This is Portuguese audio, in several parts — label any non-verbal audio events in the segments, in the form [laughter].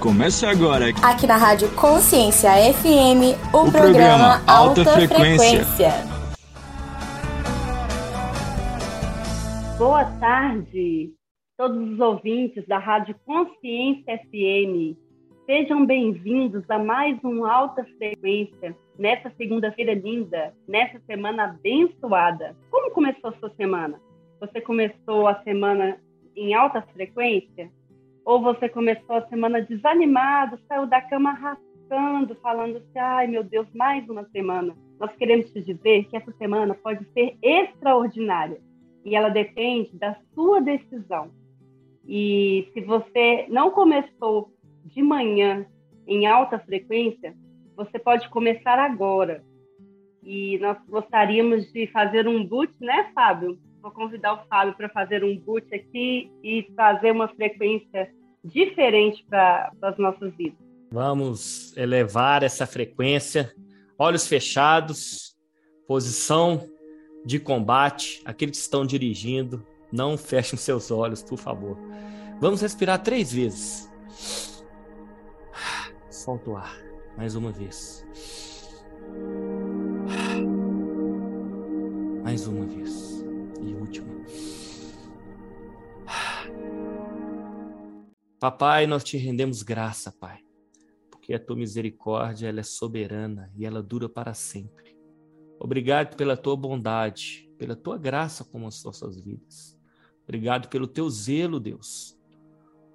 Começa agora. Aqui na Rádio Consciência FM, o, o programa, programa, Alta, Alta Frequência. Frequência. Boa tarde, todos os ouvintes da Rádio Consciência FM. Sejam bem-vindos a mais um Alta Frequência, nessa segunda-feira linda, nessa semana abençoada. Como começou a sua semana? Você começou a semana em alta frequência? Ou você começou a semana desanimado, saiu da cama arrastando, falando assim: ai meu Deus, mais uma semana. Nós queremos te dizer que essa semana pode ser extraordinária e ela depende da sua decisão. E se você não começou de manhã em alta frequência, você pode começar agora. E nós gostaríamos de fazer um boot, né, Fábio? Vou convidar o Fábio para fazer um boot aqui e fazer uma frequência diferente para as nossas vidas. Vamos elevar essa frequência, olhos fechados, posição de combate. Aqueles que estão dirigindo, não fechem seus olhos, por favor. Vamos respirar três vezes. Solta o ar, mais uma vez. Mais uma vez. E última. Papai, nós te rendemos graça, Pai, porque a tua misericórdia ela é soberana e ela dura para sempre. Obrigado pela tua bondade, pela tua graça com as nossas vidas. Obrigado pelo teu zelo, Deus.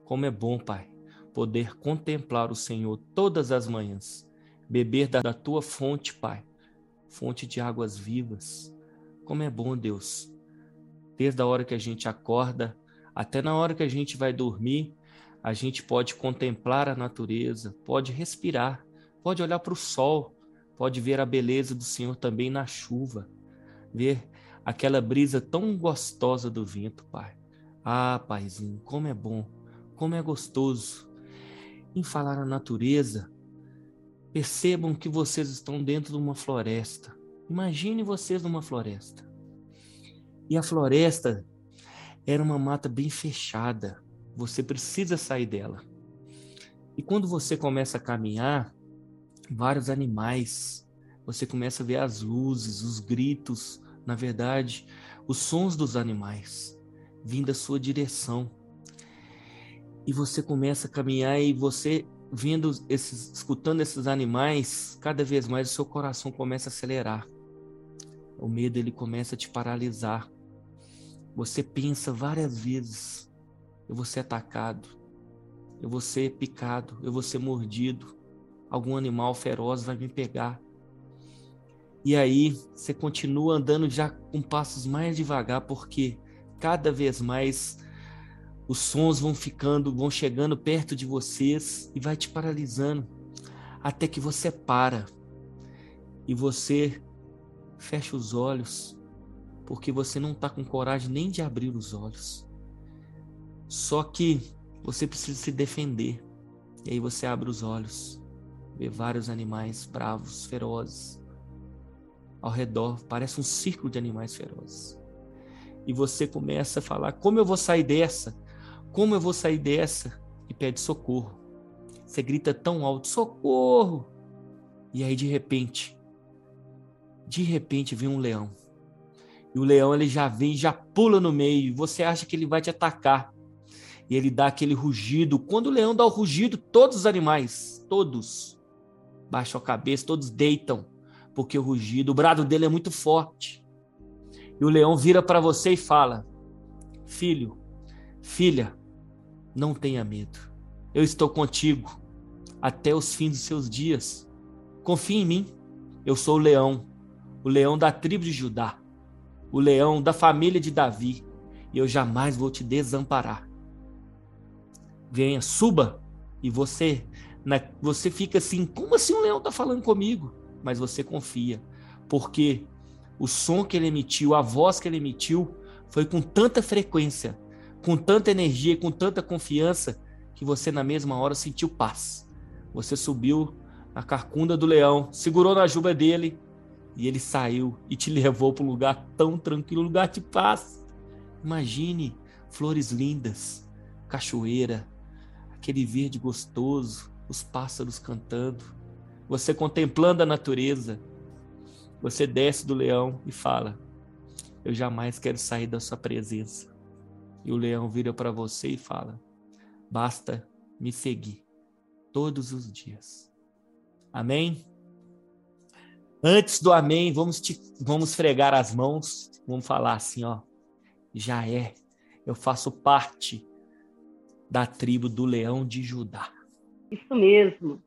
Como é bom, Pai, poder contemplar o Senhor todas as manhãs, beber da, tua fonte, Pai, fonte de águas vivas. Como é bom, Deus, desde a hora que a gente acorda até na hora que a gente vai dormir, a gente pode contemplar a natureza, pode respirar, pode olhar para o sol, pode ver a beleza do Senhor também na chuva, ver aquela brisa tão gostosa do vento, Pai. Ah, Paizinho, como é bom, como é gostoso. Em falar na natureza, percebam que vocês estão dentro de uma floresta. Imagine vocês numa floresta. E a floresta era uma mata bem fechada, você precisa sair dela. E quando você começa a caminhar, vários animais, você começa a ver as luzes, os gritos, na verdade, os sons dos animais vindo da sua direção. E você começa a caminhar e você vendo esses, escutando esses animais, cada vez mais o seu coração começa a acelerar. O medo ele começa a te paralisar. Você pensa várias vezes: eu vou ser atacado, eu vou ser picado, eu vou ser mordido, algum animal feroz vai me pegar. E aí você continua andando já com passos mais devagar, porque cada vez mais os sons vão ficando, vão chegando perto de vocês e vai te paralisando, até que você para e você fecha os olhos, porque você não está com coragem nem de abrir os olhos. Só que você precisa se defender. E aí você abre os olhos, vê vários animais bravos, ferozes ao redor, parece um círculo de animais ferozes. E você começa a falar: como eu vou sair dessa? Como eu vou sair dessa? E pede socorro. Você grita tão alto: socorro! E aí de repente, de repente vem um leão. E o leão ele já vem, já pula no meio. Você acha que ele vai te atacar e ele dá aquele rugido. Quando o leão dá o rugido, todos os animais, todos, baixam a cabeça, todos deitam, porque o rugido, o brado dele é muito forte. E o leão vira para você e fala: Filho, filha, não tenha medo. Eu estou contigo até os fins dos seus dias. Confie em mim. Eu sou o leão, o leão da tribo de Judá, o leão da família de Davi, e eu jamais vou te desamparar venha, suba, e você, na, você fica assim, como assim um leão está falando comigo? Mas você confia, porque o som que ele emitiu, a voz que ele emitiu, foi com tanta frequência, com tanta energia, com tanta confiança, que você na mesma hora sentiu paz. Você subiu na carcunda do leão, segurou na juba dele e ele saiu e te [laughs] levou para um lugar tão tranquilo, um lugar de paz. Imagine flores lindas, cachoeira, aquele verde gostoso, os pássaros cantando, você contemplando a natureza. Você desce do leão e fala: Eu jamais quero sair da sua presença. E o leão vira para você e fala: Basta me seguir todos os dias. Amém? Antes do amém, vamos, te, vamos fregar as mãos, vamos falar assim, ó. Já é, eu faço parte da tribo do leão de Judá. Isso mesmo.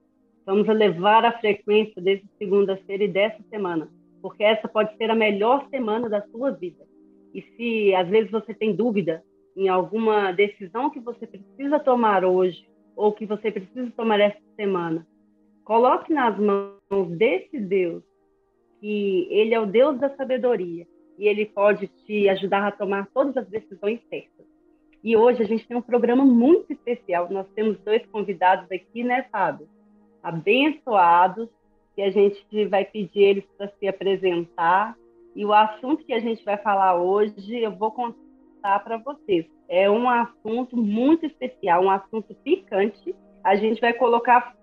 Vamos elevar a frequência desde segunda-feira e dessa semana, porque essa pode ser a melhor semana da sua vida. E se às vezes você tem dúvida em alguma decisão que você precisa tomar hoje ou que você precisa tomar essa semana, coloque nas mãos desse Deus que ele é o Deus da sabedoria e ele pode te ajudar a tomar todas as decisões certas. E hoje a gente tem um programa muito especial. Nós temos dois convidados aqui, né, Fábio? Abençoados, que a gente vai pedir eles para se apresentar. E o assunto que a gente vai falar hoje, eu vou contar para vocês. É um assunto muito especial, um assunto picante. A gente vai colocar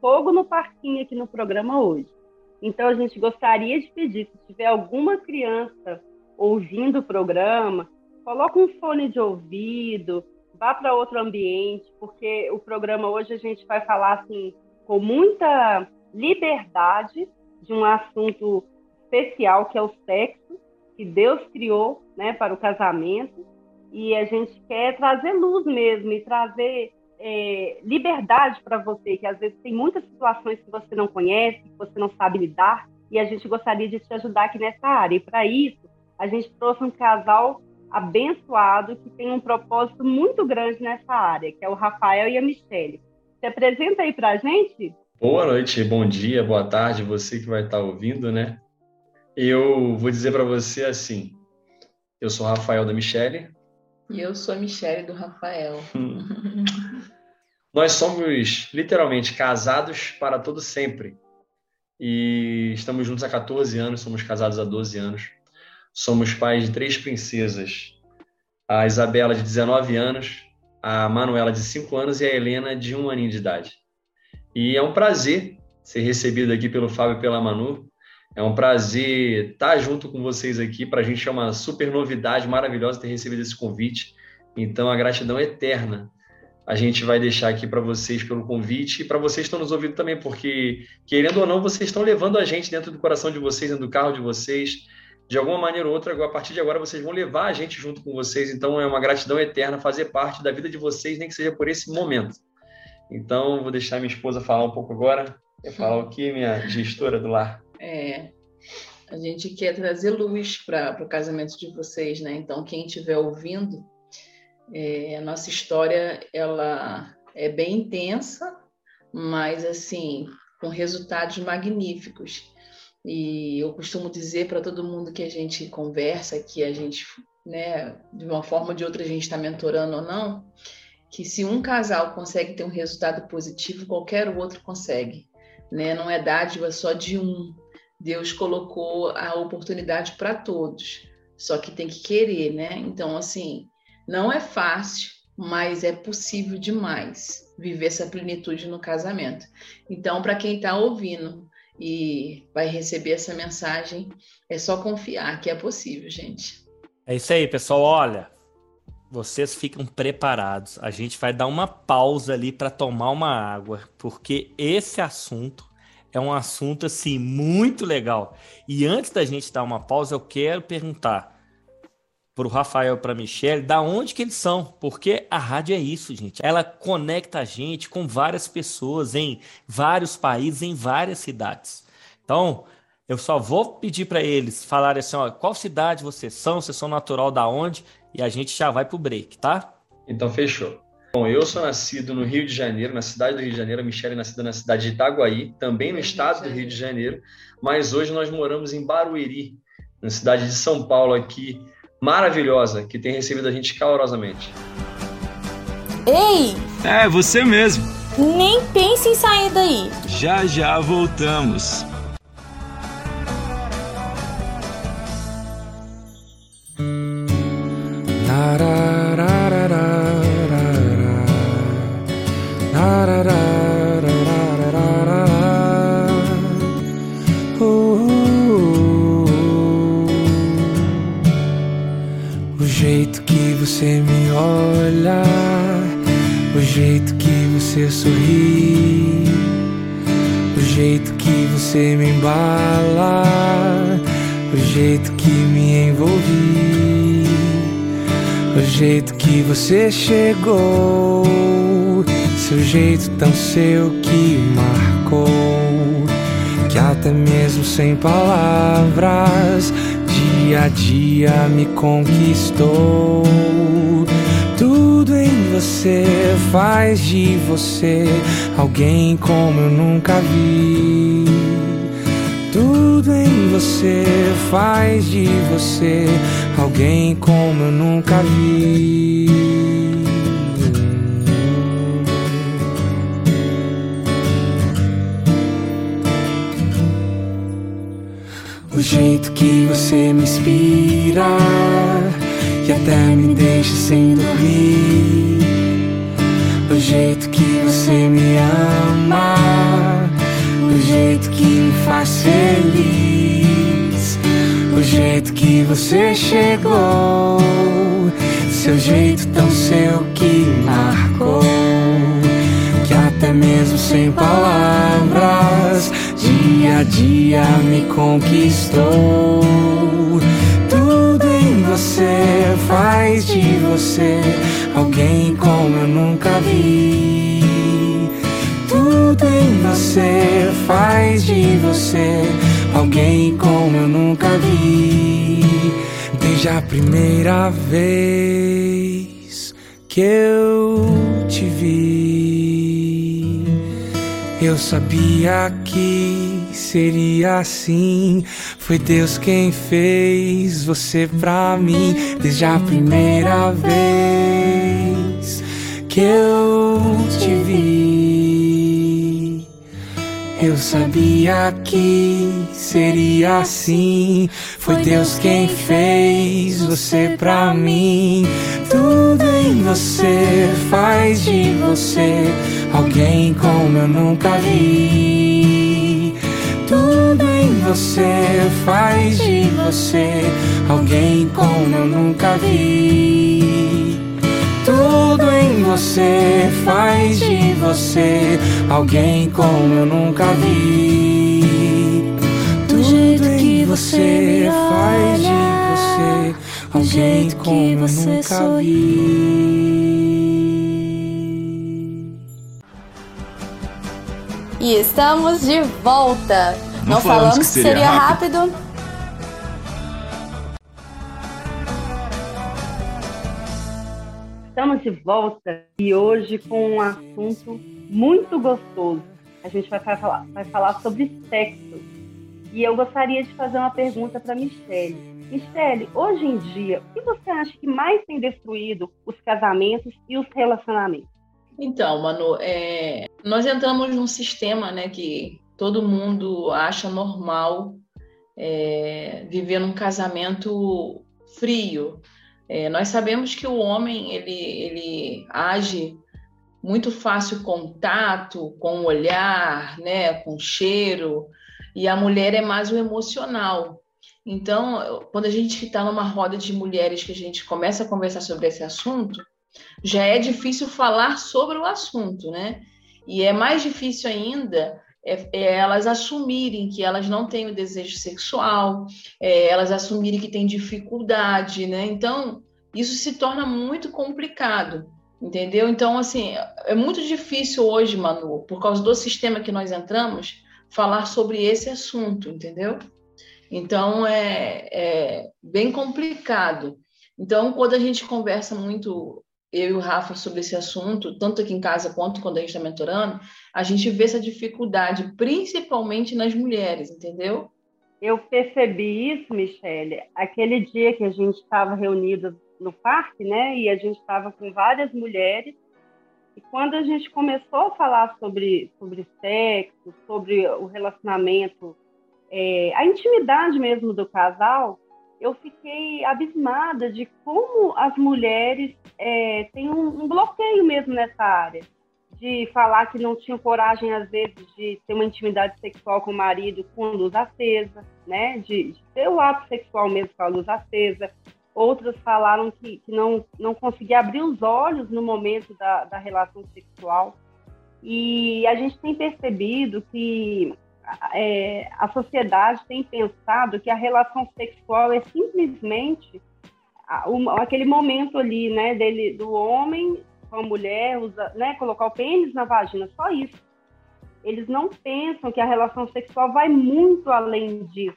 fogo no parquinho aqui no programa hoje. Então, a gente gostaria de pedir, se tiver alguma criança ouvindo o programa, coloque um fone de ouvido, vá para outro ambiente, porque o programa hoje a gente vai falar assim com muita liberdade de um assunto especial que é o sexo que Deus criou, né, para o casamento e a gente quer trazer luz mesmo e trazer é, liberdade para você, que às vezes tem muitas situações que você não conhece, que você não sabe lidar, e a gente gostaria de te ajudar aqui nessa área. E para isso, a gente trouxe um casal abençoado que tem um propósito muito grande nessa área, que é o Rafael e a Michelle. Se apresenta aí para a gente. Boa noite, bom dia, boa tarde, você que vai estar ouvindo, né? Eu vou dizer para você assim, eu sou Rafael da Michelle, e eu sou a Michelle do Rafael. Nós somos literalmente casados para todo sempre. E estamos juntos há 14 anos, somos casados há 12 anos. Somos pais de três princesas. A Isabela, de 19 anos, a Manuela, de 5 anos, e a Helena, de 1 aninho de idade. E é um prazer ser recebido aqui pelo Fábio e pela Manu. É um prazer estar junto com vocês aqui. Para a gente é uma super novidade maravilhosa ter recebido esse convite. Então, a gratidão é eterna a gente vai deixar aqui para vocês pelo convite e para vocês que estão nos ouvindo também, porque, querendo ou não, vocês estão levando a gente dentro do coração de vocês, dentro do carro de vocês. De alguma maneira ou outra, a partir de agora, vocês vão levar a gente junto com vocês. Então, é uma gratidão eterna fazer parte da vida de vocês, nem que seja por esse momento. Então, vou deixar minha esposa falar um pouco agora. Quer falar o [laughs] que, minha gestora do lar? É, a gente quer trazer luz para o casamento de vocês, né? Então, quem estiver ouvindo, é, a nossa história ela é bem intensa, mas assim com resultados magníficos. E eu costumo dizer para todo mundo que a gente conversa, que a gente, né, de uma forma ou de outra a gente está mentorando ou não, que se um casal consegue ter um resultado positivo, qualquer outro consegue. Né? Não é dádiva só de um. Deus colocou a oportunidade para todos, só que tem que querer, né? Então, assim, não é fácil, mas é possível demais viver essa plenitude no casamento. Então, para quem está ouvindo e vai receber essa mensagem, é só confiar que é possível, gente. É isso aí, pessoal. Olha, vocês ficam preparados. A gente vai dar uma pausa ali para tomar uma água, porque esse assunto é um assunto assim muito legal. E antes da gente dar uma pausa, eu quero perguntar para o Rafael, para a Michelle, da onde que eles são, porque a rádio é isso, gente. Ela conecta a gente com várias pessoas em vários países, em várias cidades. Então, eu só vou pedir para eles falarem assim, ó, qual cidade vocês são, vocês são natural da onde, e a gente já vai pro break, tá? Então, fechou. Bom, eu sou nascido no Rio de Janeiro, na cidade do Rio de Janeiro. A Michelle é nascida na cidade de Itaguaí, também no estado do Rio de Janeiro. Mas hoje nós moramos em Barueri, na cidade de São Paulo, aqui maravilhosa que tem recebido a gente calorosamente. Ei! É, você mesmo. Nem pense em sair daí. Já já voltamos. Chegou, seu jeito tão seu que marcou, que até mesmo sem palavras dia a dia me conquistou. Tudo em você faz de você alguém como eu nunca vi. Tudo em você faz de você alguém como eu nunca vi. Jeito que você me inspira e até me deixa sem dormir. O jeito que você me ama, o jeito que me faz feliz. O jeito que você chegou, seu jeito tão seu que marcou. Que até mesmo sem palavras dia a dia me conquistou. Tudo em você faz de você alguém como eu nunca vi. Tudo em você faz de você alguém como eu nunca vi. Desde a primeira vez que eu te vi, eu sabia que seria assim. Foi Deus quem fez você pra mim desde a primeira vez que eu te vi. Eu sabia que seria assim. Foi Deus quem fez você pra mim. Tudo em você faz de você alguém como eu nunca vi. Tudo em você faz de você alguém como eu nunca vi. Tudo em você faz de você alguém como eu nunca vi. Tudo em você faz de você alguém como eu nunca vi. E estamos de volta. Não Não, falamos falamos que que seria seria rápido. rápido. Estamos de volta e hoje com um assunto muito gostoso. A gente vai falar, vai falar sobre sexo. E eu gostaria de fazer uma pergunta para Michelle. Michelle, hoje em dia, o que você acha que mais tem destruído os casamentos e os relacionamentos? Então, Manu, é, nós entramos num sistema né, que todo mundo acha normal é, viver num casamento frio. É, nós sabemos que o homem ele, ele age muito fácil contato com o olhar, né, com o cheiro, e a mulher é mais o emocional. Então, quando a gente está numa roda de mulheres que a gente começa a conversar sobre esse assunto, já é difícil falar sobre o assunto, né? E é mais difícil ainda é, é elas assumirem que elas não têm o desejo sexual, é, elas assumirem que têm dificuldade, né? Então, isso se torna muito complicado, entendeu? Então, assim, é muito difícil hoje, Manu, por causa do sistema que nós entramos, falar sobre esse assunto, entendeu? Então, é, é bem complicado. Então, quando a gente conversa muito eu e o Rafa sobre esse assunto, tanto aqui em casa quanto quando a gente está mentorando, a gente vê essa dificuldade, principalmente nas mulheres, entendeu? Eu percebi isso, Michele, aquele dia que a gente estava reunidas no parque, né? E a gente estava com várias mulheres. E quando a gente começou a falar sobre, sobre sexo, sobre o relacionamento, é, a intimidade mesmo do casal, eu fiquei abismada de como as mulheres é, têm um, um bloqueio mesmo nessa área. de falar que não tinham coragem, às vezes, de ter uma intimidade sexual com o marido com luz acesa, né? De, de ter o ato sexual mesmo com a luz acesa. Outras falaram que, que não, não conseguia abrir os olhos no momento da, da relação sexual. E a gente tem percebido que é, a sociedade tem pensado que a relação sexual é simplesmente aquele momento ali, né, dele, do homem com a mulher, usa, né, colocar o pênis na vagina, só isso. Eles não pensam que a relação sexual vai muito além disso.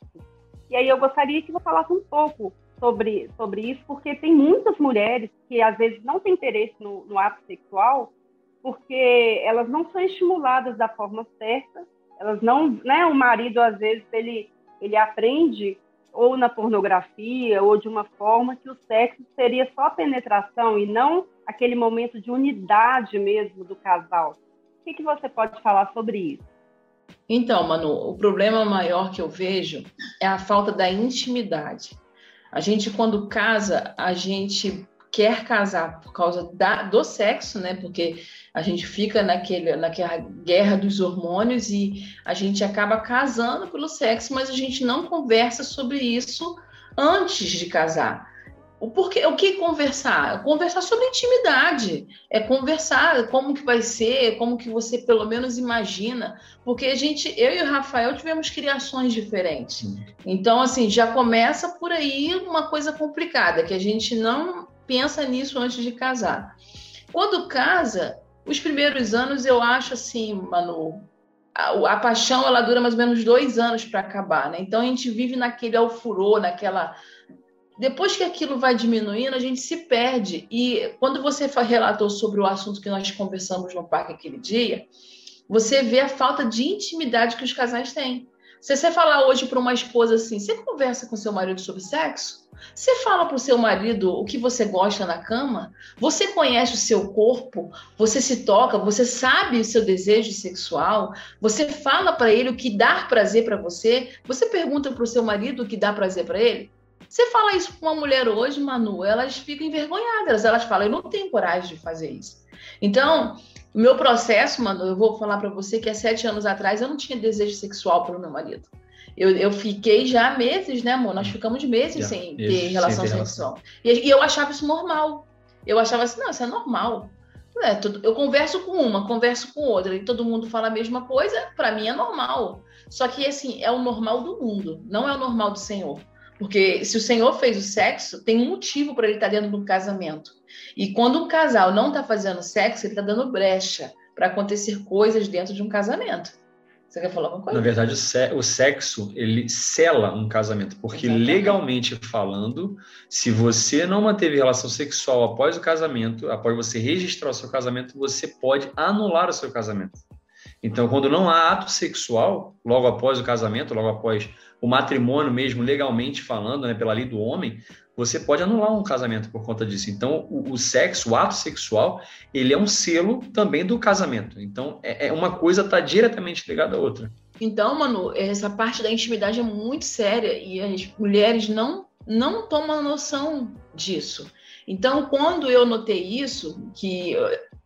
E aí eu gostaria que você falasse um pouco sobre, sobre isso, porque tem muitas mulheres que às vezes não têm interesse no, no ato sexual, porque elas não são estimuladas da forma certa, elas não, né, o marido às vezes ele ele aprende ou na pornografia ou de uma forma que o sexo seria só penetração e não aquele momento de unidade mesmo do casal. O que, que você pode falar sobre isso? Então, Manu, o problema maior que eu vejo é a falta da intimidade. A gente, quando casa, a gente quer casar por causa da, do sexo, né? Porque a gente fica naquele, naquela guerra dos hormônios e a gente acaba casando pelo sexo, mas a gente não conversa sobre isso antes de casar. O, porquê, o que conversar? Conversar sobre intimidade. É conversar como que vai ser, como que você pelo menos imagina. Porque a gente, eu e o Rafael tivemos criações diferentes. Então, assim, já começa por aí uma coisa complicada, que a gente não pensa nisso antes de casar. Quando casa, os primeiros anos eu acho assim, Manu, a, a paixão ela dura mais ou menos dois anos para acabar, né? Então a gente vive naquele alfurô, naquela depois que aquilo vai diminuindo, a gente se perde. E quando você relatou sobre o assunto que nós conversamos no parque aquele dia, você vê a falta de intimidade que os casais têm. Se você falar hoje para uma esposa assim, você conversa com seu marido sobre sexo? Você fala para o seu marido o que você gosta na cama? Você conhece o seu corpo? Você se toca? Você sabe o seu desejo sexual? Você fala para ele o que dá prazer para você? Você pergunta para o seu marido o que dá prazer para ele? Você fala isso com uma mulher hoje, Manu, elas ficam envergonhadas. Elas falam, eu não tenho coragem de fazer isso. Então, o meu processo, Manu, eu vou falar para você que há sete anos atrás eu não tinha desejo sexual pelo meu marido. Eu, eu fiquei já meses, né, amor? Nós ficamos meses sem ter relação sem ter sexual. E, e, eu achava isso normal. Eu achava assim, não, isso é normal. É, tudo, eu converso com uma, converso com outra, e todo mundo fala a mesma coisa, para mim é normal. Só que, assim, é o normal do mundo, não é o normal do Senhor. Porque se o Senhor fez o sexo, tem um motivo para ele estar tá dentro do casamento. E quando um casal não está fazendo sexo, ele está dando brecha para acontecer coisas dentro de um casamento. Você quer falar alguma coisa? Na verdade, o sexo, ele sela um casamento, porque Exatamente. legalmente falando, se você não manteve relação sexual após o casamento, após você registrar o seu casamento, você pode anular o seu casamento. Então, quando não há ato sexual, logo após o casamento, logo após o matrimônio mesmo, legalmente falando, né, pela lei do homem, você pode anular um casamento por conta disso. Então, o, o sexo, o ato sexual, ele é um selo também do casamento. Então, é, é uma coisa está diretamente ligada à outra. Então, Manu, essa parte da intimidade é muito séria e as mulheres não não tomam noção disso. Então, quando eu notei isso, que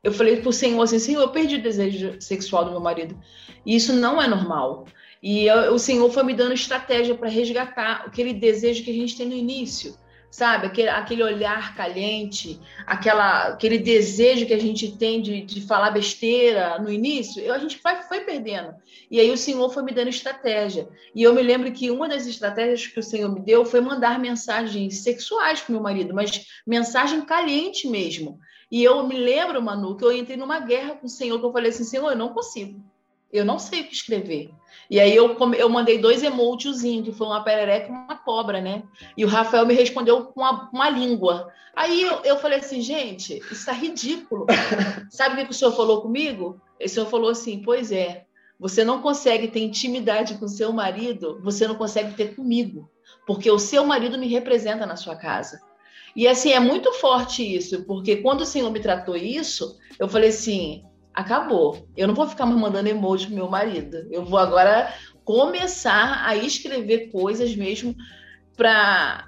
eu falei para o Senhor assim, Senhor, eu perdi o desejo sexual do meu marido. E isso não é normal. E eu, o Senhor foi me dando estratégia para resgatar aquele desejo que a gente tem no início, sabe? Aquele, aquele olhar caliente, aquela, aquele desejo que a gente tem de, de falar besteira no início, eu, a gente foi, foi perdendo. E aí o Senhor foi me dando estratégia. E eu me lembro que uma das estratégias que o Senhor me deu foi mandar mensagens sexuais para meu marido, mas mensagem caliente mesmo. E eu me lembro, Manu, que eu entrei numa guerra com o Senhor, que eu falei assim, Senhor, eu não consigo. Eu não sei o que escrever. E aí eu, eu mandei dois emojiozinhos, que foi uma perereca e uma cobra, né? E o Rafael me respondeu com uma, uma língua. Aí eu, eu falei assim, gente, isso está ridículo. [laughs] Sabe o que o senhor falou comigo? O senhor falou assim, pois é, você não consegue ter intimidade com seu marido, você não consegue ter comigo, porque o seu marido me representa na sua casa. E assim, é muito forte isso, porque quando o Senhor me tratou isso, eu falei assim: acabou. Eu não vou ficar mais mandando emoji pro meu marido. Eu vou agora começar a escrever coisas mesmo para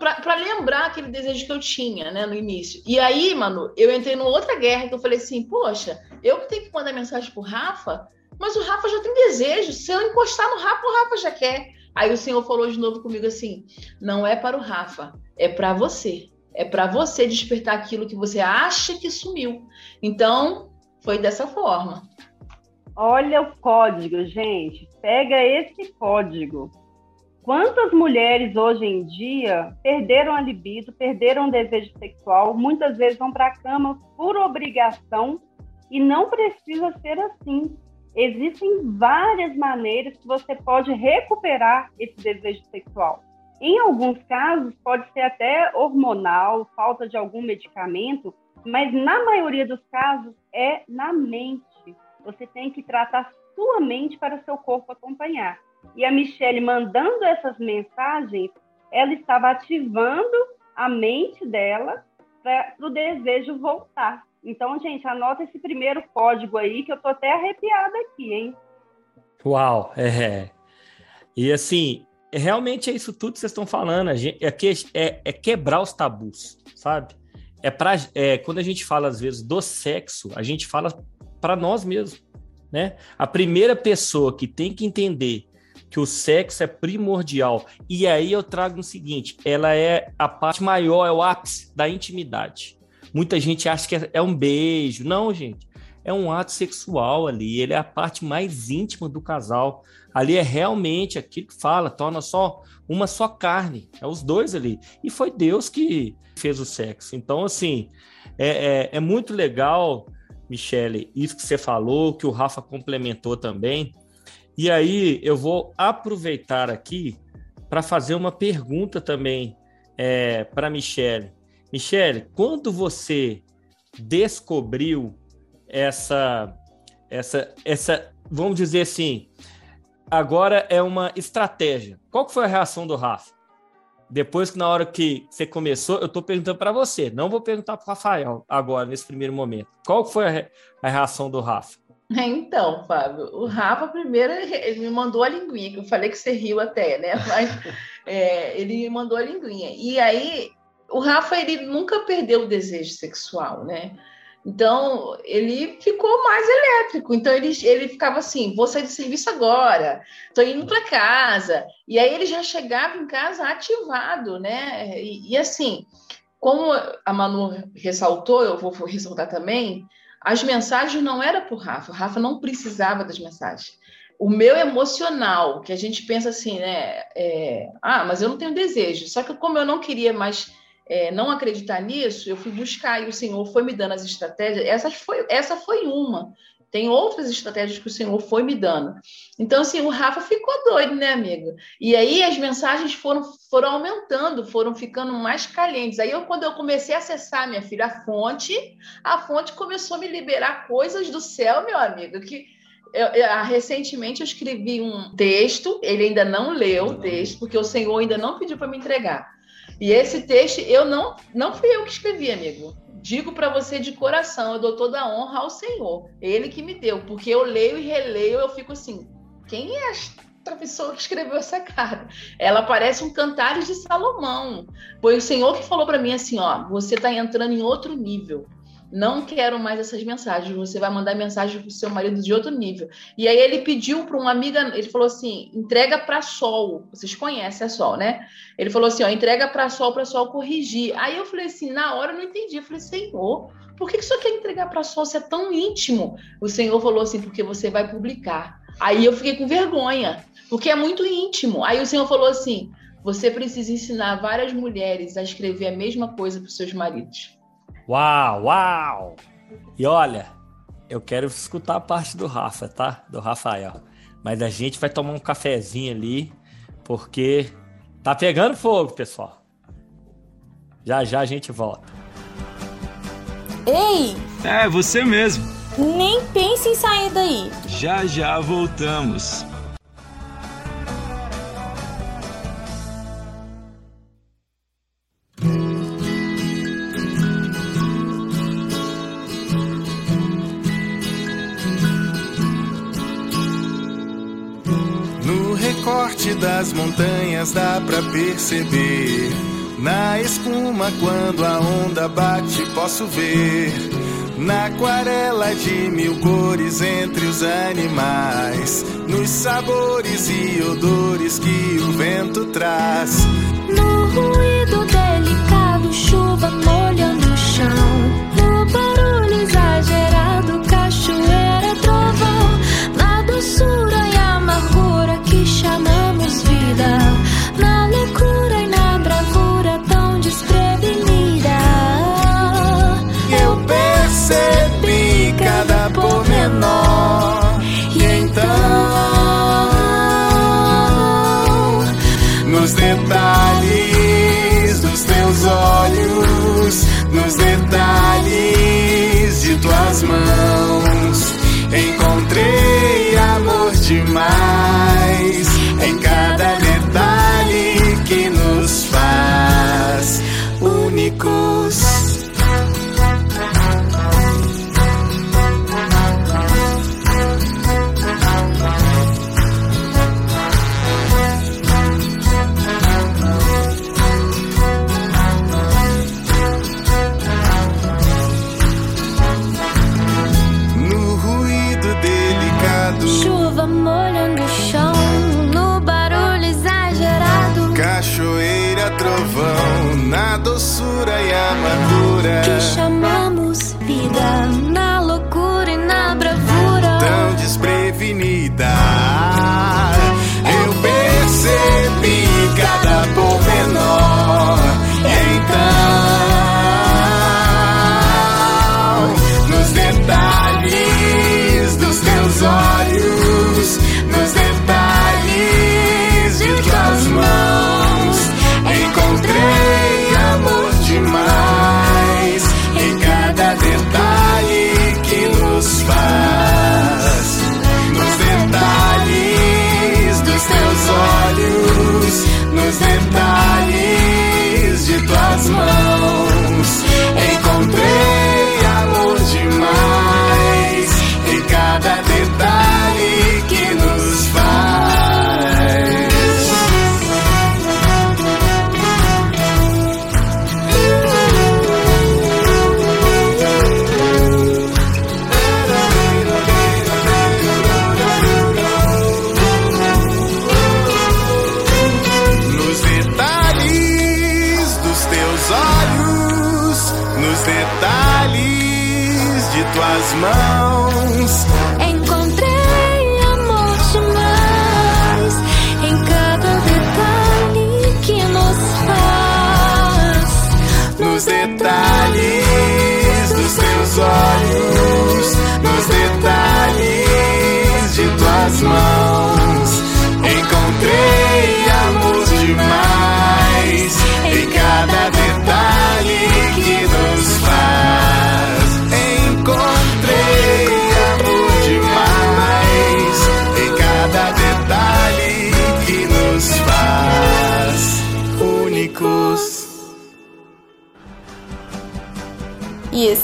para lembrar aquele desejo que eu tinha, né, no início. E aí, mano, eu entrei numa outra guerra que eu falei assim, poxa, eu que tenho que mandar mensagem pro Rafa, mas o Rafa já tem desejo. Se eu encostar no Rafa, o Rafa já quer. Aí o Senhor falou de novo comigo assim: não é para o Rafa, é para você. É para você despertar aquilo que você acha que sumiu. Então, foi dessa forma. Olha o código, gente. Pega esse código. Quantas mulheres hoje em dia perderam a libido, perderam o desejo sexual, muitas vezes vão para a cama por obrigação e não precisa ser assim. Existem várias maneiras que você pode recuperar esse desejo sexual. Em alguns casos, pode ser até hormonal, falta de algum medicamento, mas na maioria dos casos é na mente. Você tem que tratar sua mente para seu corpo acompanhar. E a Michelle mandando essas mensagens, ela estava ativando a mente dela para o desejo voltar. Então, gente, anota esse primeiro código aí, que eu tô até arrepiada aqui, hein? Uau, é. E assim, realmente é isso tudo que vocês estão falando. Gente, é, que, é, é, quebrar os tabus, sabe? É para é, quando a gente fala às vezes do sexo, a gente fala para nós mesmos, né? A primeira pessoa que tem que entender que o sexo é primordial. E aí eu trago o seguinte: ela é a parte maior, é o ápice da intimidade. Muita gente acha que é, é um beijo. Não, gente. É um ato sexual ali. Ele é a parte mais íntima do casal. Ali é realmente aquilo que fala, torna só uma só carne. É os dois ali. E foi Deus que fez o sexo. Então, assim, é, é, é muito legal, Michele, isso que você falou, que o Rafa complementou também. E aí eu vou aproveitar aqui para fazer uma pergunta também é, para Michele. Michele, quando você descobriu essa, essa, essa, vamos dizer assim, agora é uma estratégia. Qual foi a reação do Rafa? Depois que na hora que você começou, eu estou perguntando para você, não vou perguntar para Rafael agora, nesse primeiro momento. Qual foi a, a reação do Rafa? [laughs] Então, Fábio, o Rafa primeiro ele me mandou a linguinha, que eu falei que você riu até, né? [laughs] Mas é, ele me mandou a linguinha. E aí o Rafa ele nunca perdeu o desejo sexual, né? Então ele ficou mais elétrico. Então ele, ele ficava assim: vou sair de serviço agora, estou indo para casa. E aí ele já chegava em casa ativado, né? E, e assim, como a Manu ressaltou, eu vou ressaltar também, as mensagens não eram para o Rafa. O Rafa não precisava das mensagens. O meu emocional, que a gente pensa assim, né? É, ah, mas eu não tenho desejo. Só que como eu não queria mais é, não acreditar nisso, eu fui buscar e o Senhor foi me dando as estratégias. Essa foi, essa foi uma. Tem outras estratégias que o Senhor foi me dando. Então, assim, o Rafa ficou doido, né, amiga? E aí as mensagens foram, foram aumentando, foram ficando mais calientes. Aí, eu, quando eu comecei a acessar, minha filha, a fonte, a fonte começou a me liberar coisas do céu, meu amigo, que eu, eu, recentemente eu escrevi um texto, ele ainda não leu o texto, porque o Senhor ainda não pediu para me entregar. E esse texto eu não não fui eu que escrevi, amigo. Digo para você de coração, eu dou toda a honra ao Senhor. Ele que me deu, porque eu leio e releio, eu fico assim, quem é esta pessoa que escreveu essa carta? Ela parece um Cantares de Salomão. Foi o Senhor que falou para mim assim, ó, você está entrando em outro nível não quero mais essas mensagens, você vai mandar mensagem para o seu marido de outro nível. E aí ele pediu para uma amiga, ele falou assim, entrega para Sol, vocês conhecem a Sol, né? Ele falou assim, ó, entrega para Sol, para Sol corrigir. Aí eu falei assim, na hora eu não entendi, eu falei, Senhor, por que, que senhor quer entregar para Sol se é tão íntimo? O Senhor falou assim, porque você vai publicar. Aí eu fiquei com vergonha, porque é muito íntimo. Aí o Senhor falou assim, você precisa ensinar várias mulheres a escrever a mesma coisa para seus maridos. Uau, uau! E olha, eu quero escutar a parte do Rafa, tá? Do Rafael. Mas a gente vai tomar um cafezinho ali, porque tá pegando fogo, pessoal. Já já a gente volta. Ei! É, você mesmo. Nem pense em sair daí. Já já voltamos. Norte das montanhas dá pra perceber. Na espuma, quando a onda bate, posso ver. Na aquarela de mil cores entre os animais, nos sabores e odores que o vento traz. No ruído delicado, chuva molhando o chão. Demais em cada detalhe que nos faz únicos.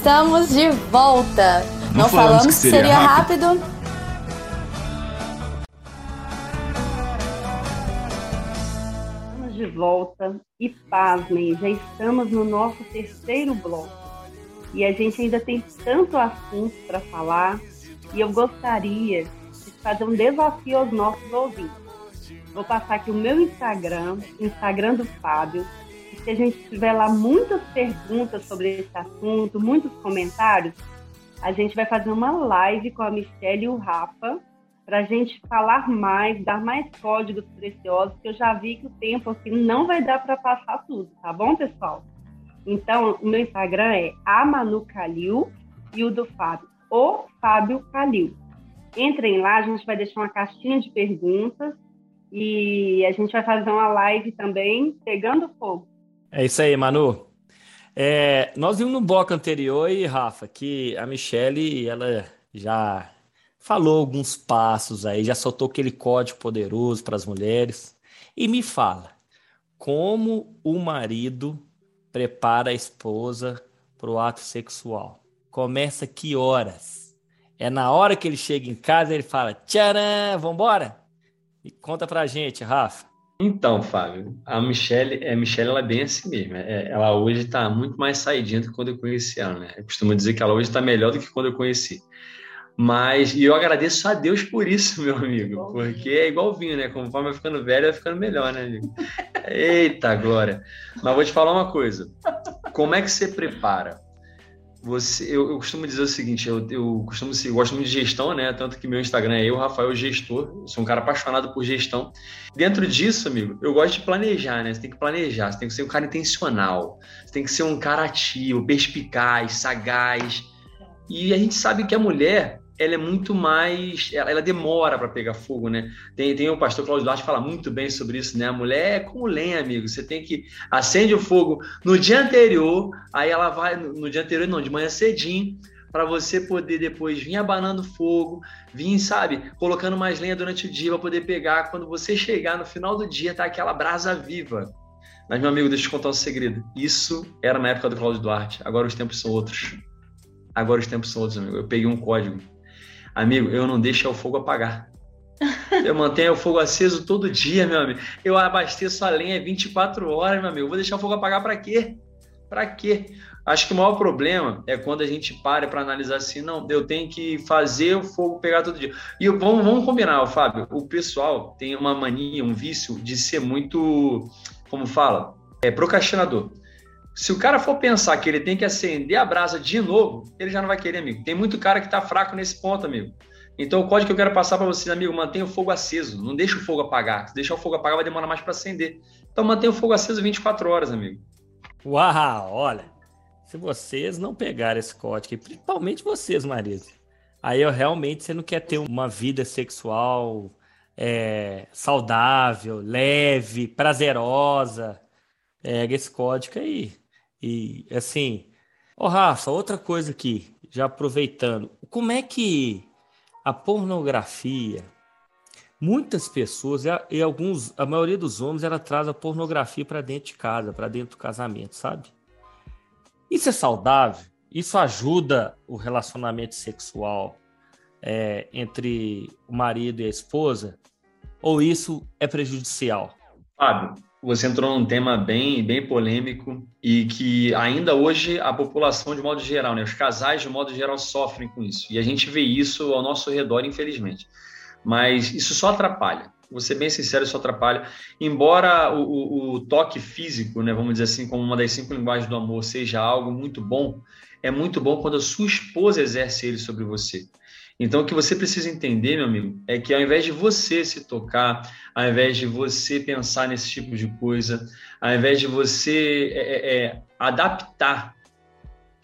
Estamos de volta. Não, falamos que seria, rápido. Estamos de volta e pasmem, já estamos no nosso terceiro bloco. E a gente ainda tem tanto assunto para falar e eu gostaria de fazer um desafio aos nossos ouvintes. Vou passar aqui o meu Instagram, Instagram do Fábio. Se a gente tiver lá muitas perguntas sobre esse assunto, muitos comentários, a gente vai fazer uma live com a Michelle e o Rafa para a gente falar mais, dar mais códigos preciosos, que eu já vi que o tempo aqui não vai dar para passar tudo, tá bom, pessoal? Então, o meu Instagram é amanucalil e o do Fábio, o Fábio Calil. Entrem lá, a gente vai deixar uma caixinha de perguntas e a gente vai fazer uma live também pegando fogo. É isso aí, Manu. É, nós vimos no bloco anterior, e Rafa, que a Michelle, ela já falou alguns passos aí, já soltou aquele código poderoso para as mulheres. E me fala, como o marido prepara a esposa para o ato sexual? Começa que horas? É na hora que ele chega em casa, ele fala, tcharam, vambora? Conta pra gente, Rafa. Então, Fábio, a Michelle, a Michelle ela é bem assim mesmo. É, ela hoje está muito mais saidinha do que quando eu conheci ela, né? Eu costumo dizer que ela hoje está melhor do que quando eu conheci. Mas, e eu agradeço a Deus por isso, [laughs] meu amigo, porque é igual vinho, né? Conforme vai ficando velho, vai ficando melhor, né, amigo? Eita, glória! Mas vou te falar uma coisa: como é que você prepara? Você, eu, eu costumo dizer o seguinte: eu, eu costumo eu gosto muito de gestão, né? Tanto que meu Instagram é eu, Rafael Gestor, sou um cara apaixonado por gestão. Dentro disso, amigo, eu gosto de planejar, né? Você tem que planejar, você tem que ser um cara intencional, você tem que ser um cara ativo, perspicaz, sagaz. E a gente sabe que a mulher, ela é muito mais. Ela, ela demora para pegar fogo, né? Tem, tem o pastor Cláudio Duarte que fala muito bem sobre isso, né? A mulher é como lenha, amigo. Você tem que acende o fogo no dia anterior, aí ela vai. No dia anterior, não, de manhã cedinho, para você poder depois vir abanando fogo, vir, sabe, colocando mais lenha durante o dia para poder pegar. Quando você chegar no final do dia, tá aquela brasa viva. Mas, meu amigo, deixa eu te contar um segredo. Isso era na época do Cláudio Duarte. Agora os tempos são outros. Agora os tempos são outros, amigo. Eu peguei um código Amigo, eu não deixo o fogo apagar. Eu mantenho o fogo aceso todo dia, meu amigo. Eu abasteço a lenha 24 horas, meu amigo. Eu vou deixar o fogo apagar para quê? Para quê? Acho que o maior problema é quando a gente para para analisar assim, não, eu tenho que fazer o fogo pegar todo dia. E vamos, vamos combinar, Fábio. O pessoal tem uma mania, um vício de ser muito, como fala, é procrastinador. Se o cara for pensar que ele tem que acender a brasa de novo, ele já não vai querer, amigo. Tem muito cara que está fraco nesse ponto, amigo. Então, o código que eu quero passar para vocês, amigo, mantenha o fogo aceso. Não deixe o fogo apagar. Se deixar o fogo apagar, vai demorar mais para acender. Então, mantenha o fogo aceso 24 horas, amigo. Uau, olha. Se vocês não pegarem esse código, principalmente vocês, marido, aí eu realmente você não quer ter uma vida sexual é, saudável, leve, prazerosa. Pega esse código aí. E assim, ó oh, Rafa, outra coisa aqui, já aproveitando, como é que a pornografia, muitas pessoas e alguns, a maioria dos homens, ela traz a pornografia para dentro de casa, para dentro do casamento, sabe? Isso é saudável? Isso ajuda o relacionamento sexual é, entre o marido e a esposa? Ou isso é prejudicial? Fábio, você entrou num tema bem, bem polêmico e que ainda hoje a população, de modo geral, né, os casais, de modo geral, sofrem com isso. E a gente vê isso ao nosso redor, infelizmente. Mas isso só atrapalha. Vou ser bem sincero, isso atrapalha. Embora o, o, o toque físico, né, vamos dizer assim, como uma das cinco linguagens do amor, seja algo muito bom, é muito bom quando a sua esposa exerce ele sobre você. Então, o que você precisa entender, meu amigo, é que ao invés de você se tocar, ao invés de você pensar nesse tipo de coisa, ao invés de você é, é, é adaptar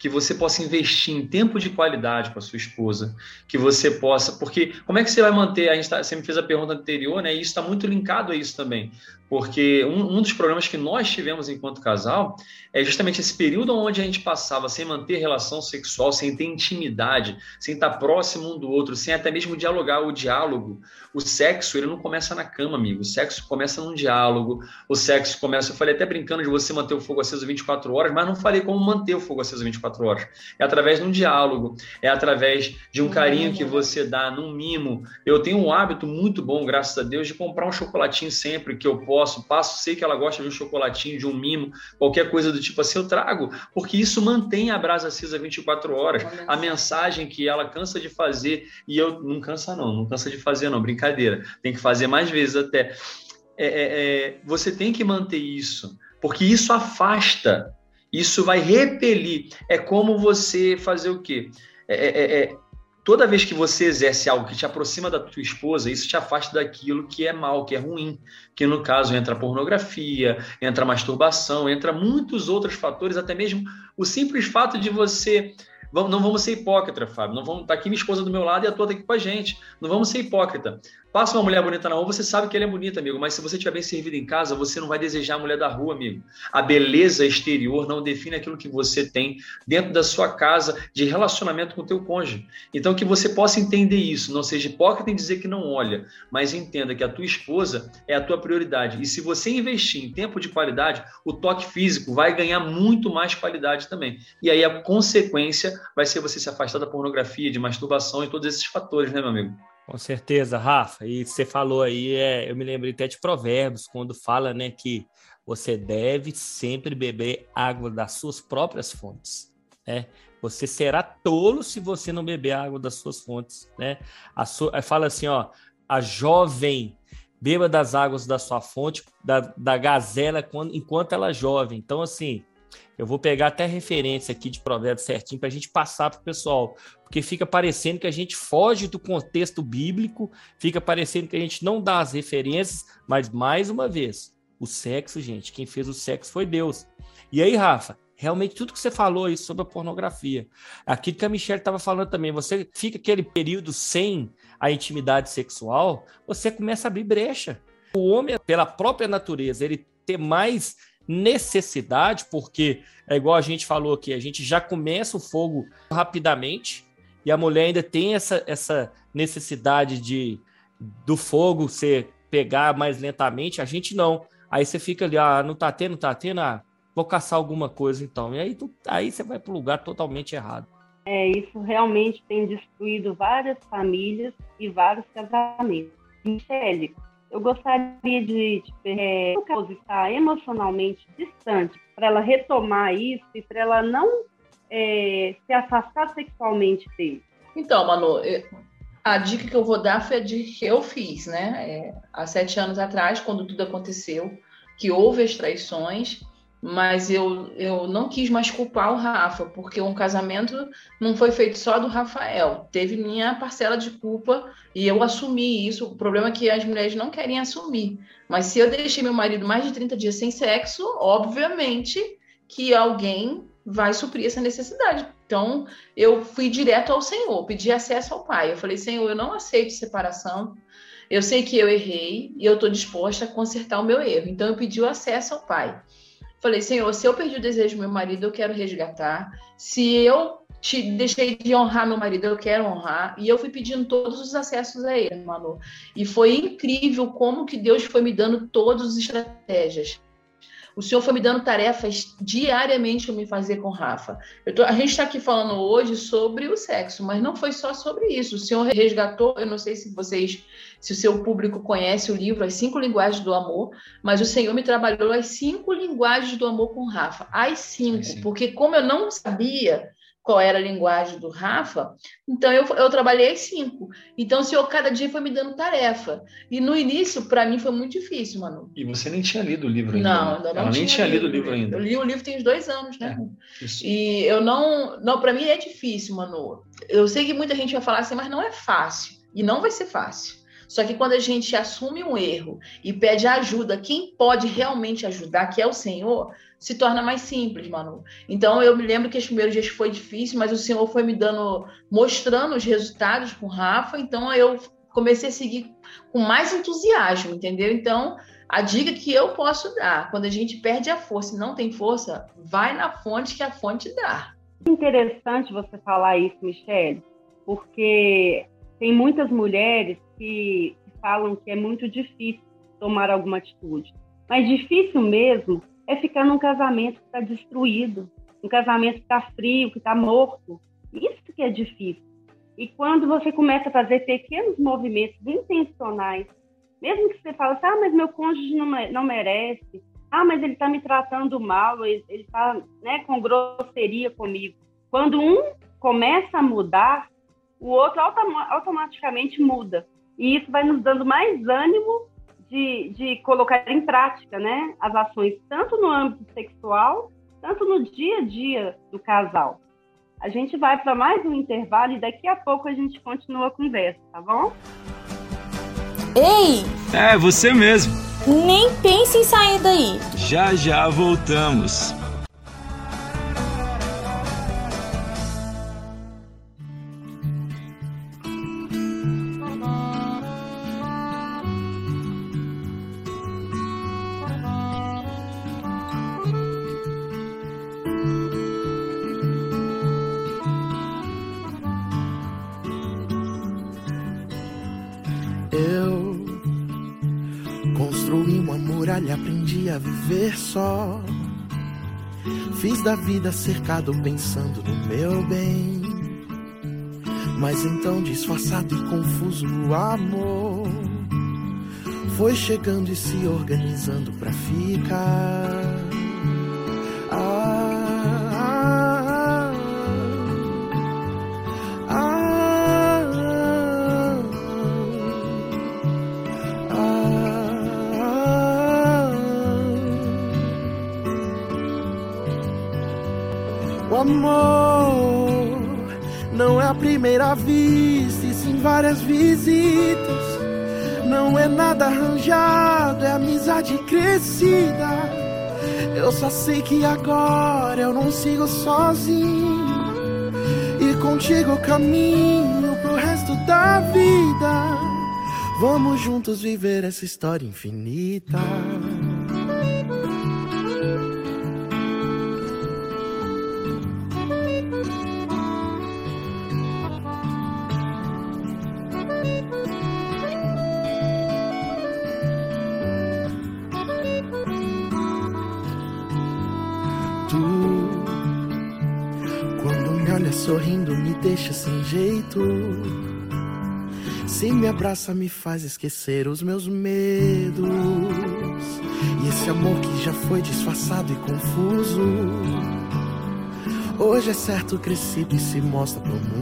que você possa investir em tempo de qualidade com a sua esposa, que você possa, porque como é que você vai manter? A gente tá, você me fez a pergunta anterior, né? E isso está muito linkado a isso também, porque um, um, dos problemas que nós tivemos enquanto casal é justamente esse período onde a gente passava sem manter relação sexual, sem ter intimidade, sem estar próximo um do outro, sem até mesmo dialogar. O diálogo, o sexo, ele não começa na cama, amigo. O sexo começa num diálogo. O sexo começa. Eu falei até brincando de você manter o fogo aceso 24 horas, mas não falei como manter o fogo aceso 24 horas. É através de um diálogo, é através de um carinho que você dá, num mimo. Eu tenho um hábito muito bom, graças a Deus, de comprar um chocolatinho sempre que eu posso posso, passo, sei que ela gosta de um chocolatinho, de um mimo, qualquer coisa do tipo assim, eu trago, porque isso mantém a brasa acesa 24 horas. A mensagem que ela cansa de fazer, e eu não cansa não, não cansa de fazer não, brincadeira, tem que fazer mais vezes até. É, é, é, você tem que manter isso, porque isso afasta, isso vai repelir. É como você fazer o quê? É, é, é toda vez que você exerce algo que te aproxima da tua esposa, isso te afasta daquilo que é mal, que é ruim. Que no caso entra pornografia, entra masturbação, entra muitos outros fatores, até mesmo o simples fato de você não vamos ser hipócrita, Fábio. Não vamos, tá aqui minha esposa do meu lado e a tua tá aqui com a gente. Não vamos ser hipócrita. Passa uma mulher bonita na rua, você sabe que ela é bonita, amigo, mas se você estiver bem servido em casa, você não vai desejar a mulher da rua, amigo. A beleza exterior não define aquilo que você tem dentro da sua casa de relacionamento com o teu cônjuge. Então que você possa entender isso, não seja hipócrita em dizer que não olha, mas entenda que a tua esposa é a tua prioridade. E se você investir em tempo de qualidade, o toque físico vai ganhar muito mais qualidade também. E aí a consequência vai ser você se afastar da pornografia, de masturbação e todos esses fatores, né, meu amigo? Com certeza, Rafa. E você falou aí, é, eu me lembrei até de Provérbios, quando fala né, que você deve sempre beber água das suas próprias fontes. Né? Você será tolo se você não beber água das suas fontes. Né? A sua, fala assim, ó, a jovem beba das águas da sua fonte, da, da gazela, quando, enquanto ela é jovem. Então, assim, eu vou pegar até referência aqui de provérbios certinho para a gente passar para o pessoal, porque fica parecendo que a gente foge do contexto bíblico, fica parecendo que a gente não dá as referências, mas mais uma vez, o sexo, gente, quem fez o sexo foi Deus. E aí, Rafa, realmente tudo que você falou aí sobre a pornografia, aquilo que a Michelle estava falando também, você fica aquele período sem a intimidade sexual, você começa a abrir brecha. O homem, pela própria natureza, ele ter mais necessidade, porque é igual a gente falou aqui, a gente já começa o fogo rapidamente e a mulher ainda tem essa, essa necessidade de do fogo ser pegar mais lentamente, a gente não. Aí você fica ali, ah, não tá tendo, tá tendo, ah, vou caçar alguma coisa então. E aí, tu, aí você vai para o lugar totalmente errado. É, isso realmente tem destruído várias famílias e vários casamentos. Michele, eu gostaria de, de é, estar emocionalmente distante para ela retomar isso e para ela não é, se afastar sexualmente dele. Então, Manu, a dica que eu vou dar foi a dica que eu fiz, né? É, há sete anos atrás, quando tudo aconteceu, que houve as traições, mas eu, eu não quis mais culpar o Rafa, porque um casamento não foi feito só do Rafael, teve minha parcela de culpa e eu assumi isso. O problema é que as mulheres não querem assumir. Mas se eu deixei meu marido mais de 30 dias sem sexo, obviamente que alguém vai suprir essa necessidade. Então, eu fui direto ao Senhor, pedi acesso ao Pai. Eu falei, Senhor, eu não aceito separação. Eu sei que eu errei e eu estou disposta a consertar o meu erro. Então, eu pedi o acesso ao Pai. Falei, Senhor, se eu perdi o desejo do meu marido, eu quero resgatar. Se eu te deixei de honrar meu marido, eu quero honrar. E eu fui pedindo todos os acessos a ele, Manu. E foi incrível como que Deus foi me dando todas as estratégias. O Senhor foi me dando tarefas diariamente para me fazer com Rafa. Tô, a gente está aqui falando hoje sobre o sexo, mas não foi só sobre isso. O Senhor resgatou, eu não sei se vocês, se o seu público conhece o livro As Cinco Linguagens do Amor, mas o Senhor me trabalhou as cinco linguagens do amor com Rafa. As cinco, porque como eu não sabia qual era a linguagem do Rafa, então eu, eu trabalhei cinco. Então o senhor cada dia foi me dando tarefa. E no início, para mim, foi muito difícil, Manu. E você nem tinha lido o livro ainda? Não, né? ainda não tinha nem tinha lido o livro ainda. Eu li o livro tem uns dois anos, né? É, e eu não. Não, para mim é difícil, Manu. Eu sei que muita gente vai falar assim, mas não é fácil. E não vai ser fácil. Só que quando a gente assume um erro e pede ajuda, quem pode realmente ajudar, que é o Senhor, se torna mais simples, Manu. Então eu me lembro que os primeiros dias foi difícil, mas o Senhor foi me dando, mostrando os resultados com o Rafa, então eu comecei a seguir com mais entusiasmo, entendeu? Então, a dica que eu posso dar, quando a gente perde a força e não tem força, vai na fonte que a fonte dá. Interessante você falar isso, Michelle, porque tem muitas mulheres que falam que é muito difícil tomar alguma atitude. Mas difícil mesmo é ficar num casamento que está destruído, um casamento que está frio, que está morto. Isso que é difícil. E quando você começa a fazer pequenos movimentos intencionais, mesmo que você fale assim, ah, mas meu cônjuge não, merece, ah, mas ele está me tratando mal, ele está né, com grosseria comigo. Quando um começa a mudar, o outro autom automaticamente muda. E isso vai nos dando mais ânimo de, de colocar em prática né, as ações, tanto no âmbito sexual, tanto no dia a dia do casal. A gente vai para mais um intervalo e daqui a pouco a gente continua a conversa, tá bom? Ei! É, você mesmo. Nem pense em sair daí. Já já voltamos. Da vida cercado pensando no meu bem. Mas então, disfarçado e confuso, o amor foi chegando e se organizando pra ficar. Amor não é a primeira vista, e sim várias visitas. Não é nada arranjado, é amizade crescida. Eu só sei que agora eu não sigo sozinho. E contigo caminho pro resto da vida. Vamos juntos viver essa história infinita. Sorrindo me deixa sem jeito. Se me abraça, me faz esquecer os meus medos. E esse amor que já foi disfarçado e confuso. Hoje é certo crescido e se mostra pro mundo.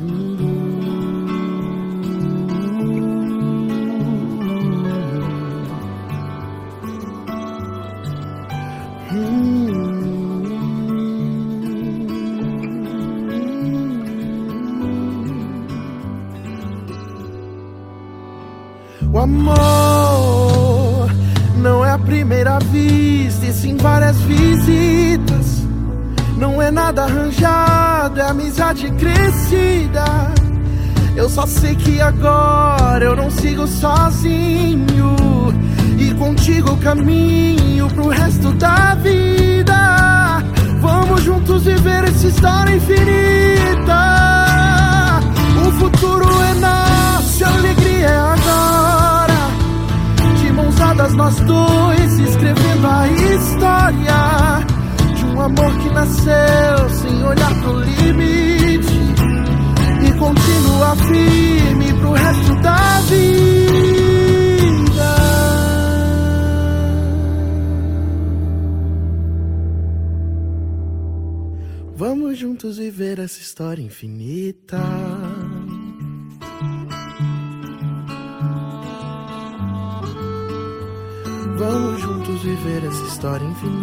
Nada arranjado, é amizade crescida. Eu só sei que agora eu não sigo sozinho. E contigo caminho pro resto da vida. Vamos juntos viver essa história infinita. O futuro é nosso, a alegria é agora. De mãos dadas nós dois, escrevendo a história um amor que nasceu sem olhar pro limite e continua firme pro resto da vida. Vamos juntos viver essa história infinita. Viver essa história infinita.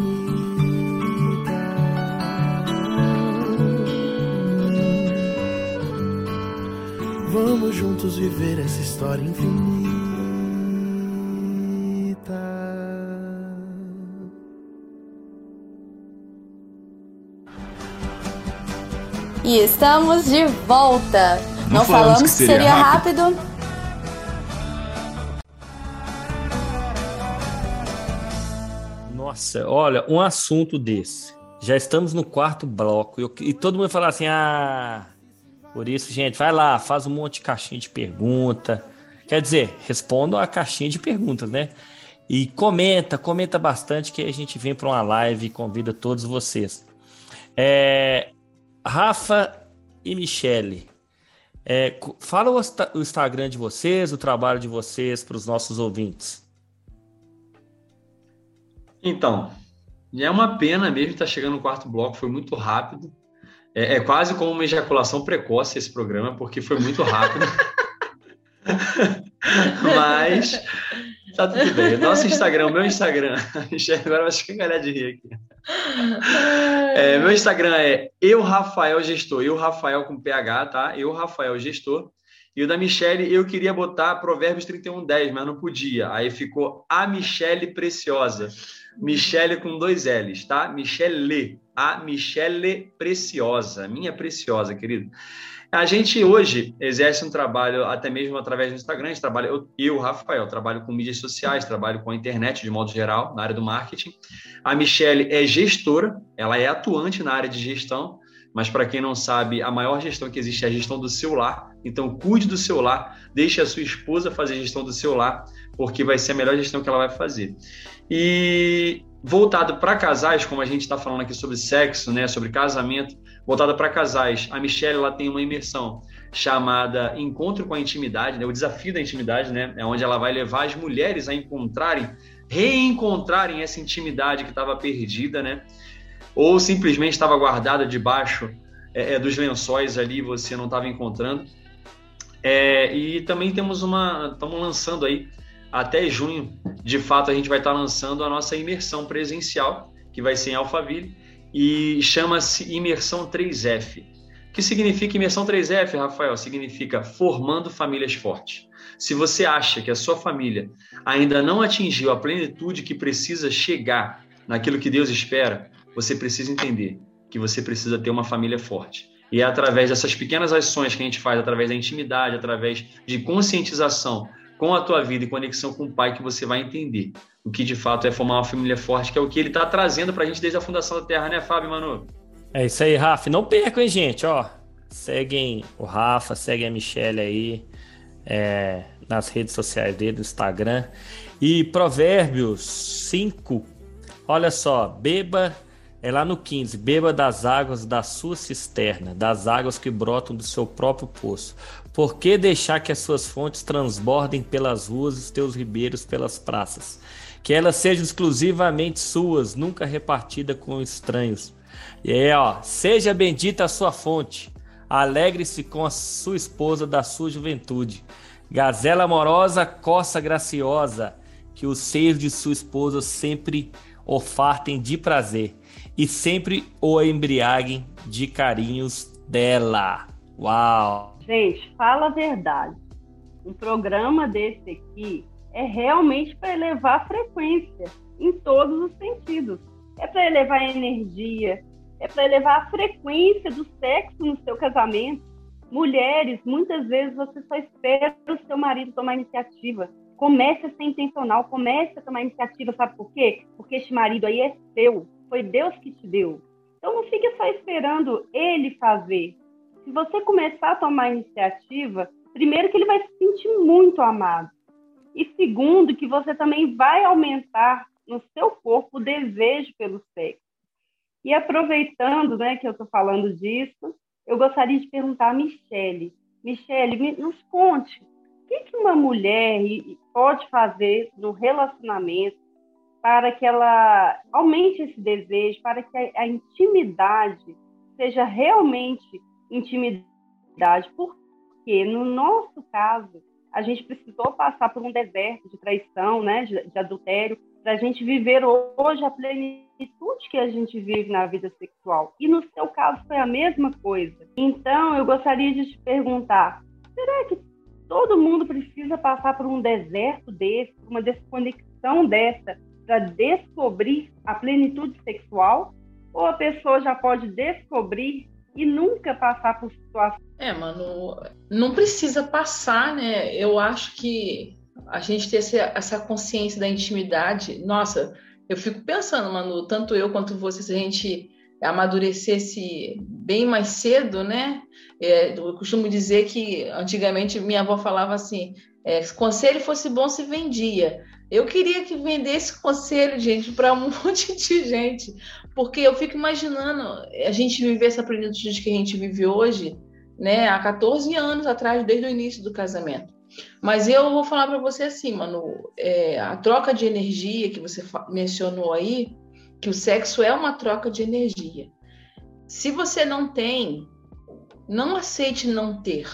Vamos juntos viver essa história infinita. E estamos de volta. Não, Não falamos, falamos, que seria, seria rápido. rápido. Nossa, olha, um assunto desse. Já estamos no quarto bloco e todo mundo fala assim: ah, por isso, gente, vai lá, faz um monte de caixinha de pergunta. Quer dizer, respondam a caixinha de perguntas, né? E comenta, comenta bastante que a gente vem para uma live e convida todos vocês. É, Rafa e Michele, é, fala o, o Instagram de vocês, o trabalho de vocês para os nossos ouvintes. Então, é uma pena mesmo estar chegando no quarto bloco, foi muito rápido. É, é quase como uma ejaculação precoce esse programa, porque foi muito rápido. [laughs] Mas tá tudo bem. Nosso Instagram, o meu Instagram, [laughs] agora vai ficar de rir aqui. É, meu Instagram é eu Rafael Gestor, eu Rafael com PH, tá? Eu Rafael Gestor. E o da Michelle, eu queria botar Provérbios 31:10, mas não podia. Aí ficou a Michelle Preciosa. Michelle com dois L's, tá? Michelle, a Michelle Preciosa, minha preciosa, querido. A gente hoje exerce um trabalho, até mesmo através do Instagram, trabalha, eu, eu, Rafael, trabalho com mídias sociais, trabalho com a internet de modo geral, na área do marketing. A Michelle é gestora, ela é atuante na área de gestão, mas para quem não sabe, a maior gestão que existe é a gestão do seu lar. Então, cuide do seu lar, deixe a sua esposa fazer a gestão do seu lar, porque vai ser a melhor gestão que ela vai fazer. E voltado para casais, como a gente está falando aqui sobre sexo, né, sobre casamento, voltada para casais. A Michelle ela tem uma imersão chamada Encontro com a Intimidade, né? o desafio da intimidade, né? é onde ela vai levar as mulheres a encontrarem, reencontrarem essa intimidade que estava perdida, né? ou simplesmente estava guardada debaixo é, é, dos lençóis ali, você não estava encontrando. É, e também temos uma, estamos lançando aí até junho, de fato a gente vai estar lançando a nossa imersão presencial, que vai ser em Alphaville, e chama-se Imersão 3F. O que significa Imersão 3F, Rafael? Significa formando famílias fortes. Se você acha que a sua família ainda não atingiu a plenitude que precisa chegar naquilo que Deus espera, você precisa entender que você precisa ter uma família forte. E é através dessas pequenas ações que a gente faz, através da intimidade, através de conscientização com a tua vida e conexão com o Pai, que você vai entender o que de fato é formar uma família forte, que é o que ele está trazendo para a gente desde a fundação da Terra, né, Fábio Manu? É isso aí, Rafa. Não percam, hein, gente, ó. Seguem o Rafa, seguem a Michelle aí é, nas redes sociais dele, no Instagram. E Provérbios 5, olha só, beba é lá no 15: beba das águas da sua cisterna, das águas que brotam do seu próprio poço. Por que deixar que as suas fontes transbordem pelas ruas e os teus ribeiros pelas praças? Que elas sejam exclusivamente suas, nunca repartida com estranhos. E é, ó, seja bendita a sua fonte. Alegre-se com a sua esposa da sua juventude. Gazela amorosa, coça graciosa, que os seios de sua esposa sempre o fartem de prazer e sempre o embriaguem de carinhos dela. Uau! Gente, fala a verdade. Um programa desse aqui é realmente para elevar a frequência em todos os sentidos. É para elevar a energia, é para elevar a frequência do sexo no seu casamento. Mulheres, muitas vezes você só espera o seu marido tomar iniciativa. Comece a ser intencional, comece a tomar iniciativa, sabe por quê? Porque este marido aí é seu. Foi Deus que te deu. Então não fique só esperando ele fazer. Se você começar a tomar iniciativa, primeiro que ele vai se sentir muito amado. E segundo, que você também vai aumentar no seu corpo o desejo pelo sexo. E aproveitando né, que eu estou falando disso, eu gostaria de perguntar a Michele. Michele, nos conte, o que, que uma mulher pode fazer no relacionamento para que ela aumente esse desejo, para que a, a intimidade seja realmente intimidade. Porque, no nosso caso, a gente precisou passar por um deserto de traição, né, de, de adultério, para a gente viver hoje a plenitude que a gente vive na vida sexual. E no seu caso foi a mesma coisa. Então, eu gostaria de te perguntar: será que todo mundo precisa passar por um deserto desse, uma desconexão dessa, para descobrir a plenitude sexual? Ou a pessoa já pode descobrir e nunca passar por situações? É, mano, não precisa passar, né? Eu acho que a gente ter essa consciência da intimidade, nossa, eu fico pensando, mano, tanto eu quanto você, se a gente amadurecesse bem mais cedo, né? É, eu costumo dizer que antigamente minha avó falava assim: é, se conselho fosse bom, se vendia. Eu queria que vendesse conselho, gente, para um [laughs] monte de gente, porque eu fico imaginando a gente viver essa plenitude que a gente vive hoje, né, há 14 anos atrás, desde o início do casamento. Mas eu vou falar para você assim, mano, é, a troca de energia que você mencionou aí, que o sexo é uma troca de energia. Se você não tem, não aceite não ter.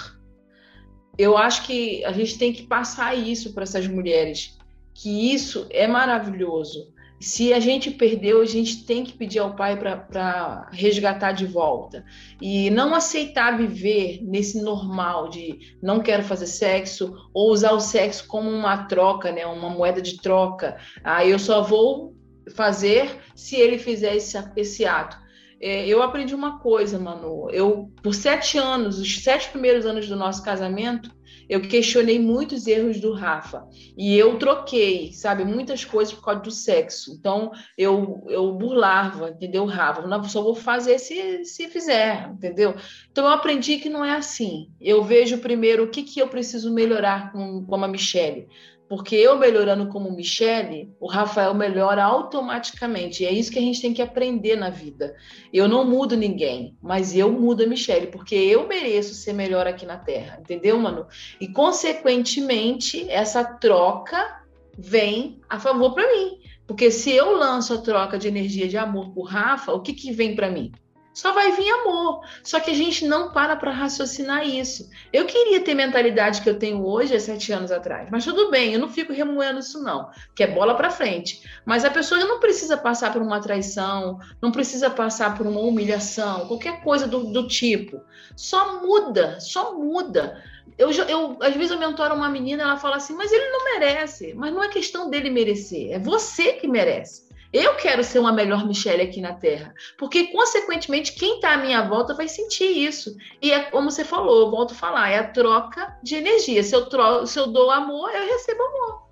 Eu acho que a gente tem que passar isso para essas mulheres que isso é maravilhoso. Se a gente perdeu, a gente tem que pedir ao Pai para resgatar de volta. E não aceitar viver nesse normal de não quero fazer sexo, ou usar o sexo como uma troca, né? uma moeda de troca. Ah, eu só vou fazer se ele fizer esse, esse ato. É, eu aprendi uma coisa, Manu. Eu, por sete anos, os sete primeiros anos do nosso casamento, eu questionei muitos erros do Rafa. E eu troquei, sabe, muitas coisas por causa do sexo. Então, eu, eu burlava, entendeu, Rafa? Não, só vou fazer se, se fizer, entendeu? Então, eu aprendi que não é assim. Eu vejo primeiro o que, que eu preciso melhorar com, com a Michelle. Porque eu melhorando como Michele, o Rafael melhora automaticamente. E é isso que a gente tem que aprender na vida. Eu não mudo ninguém, mas eu mudo a Michele, porque eu mereço ser melhor aqui na Terra. Entendeu, mano? E, consequentemente, essa troca vem a favor para mim. Porque se eu lanço a troca de energia de amor por Rafa, o que, que vem para mim? Só vai vir amor. Só que a gente não para para raciocinar isso. Eu queria ter mentalidade que eu tenho hoje, há sete anos atrás, mas tudo bem, eu não fico remoendo isso, não, que é bola para frente. Mas a pessoa não precisa passar por uma traição, não precisa passar por uma humilhação, qualquer coisa do, do tipo. Só muda, só muda. Eu, eu, às vezes eu mentoro uma menina, ela fala assim, mas ele não merece. Mas não é questão dele merecer, é você que merece. Eu quero ser uma melhor Michelle aqui na Terra, porque, consequentemente, quem está à minha volta vai sentir isso. E é como você falou, eu volto a falar, é a troca de energia. Se eu, tro se eu dou amor, eu recebo amor.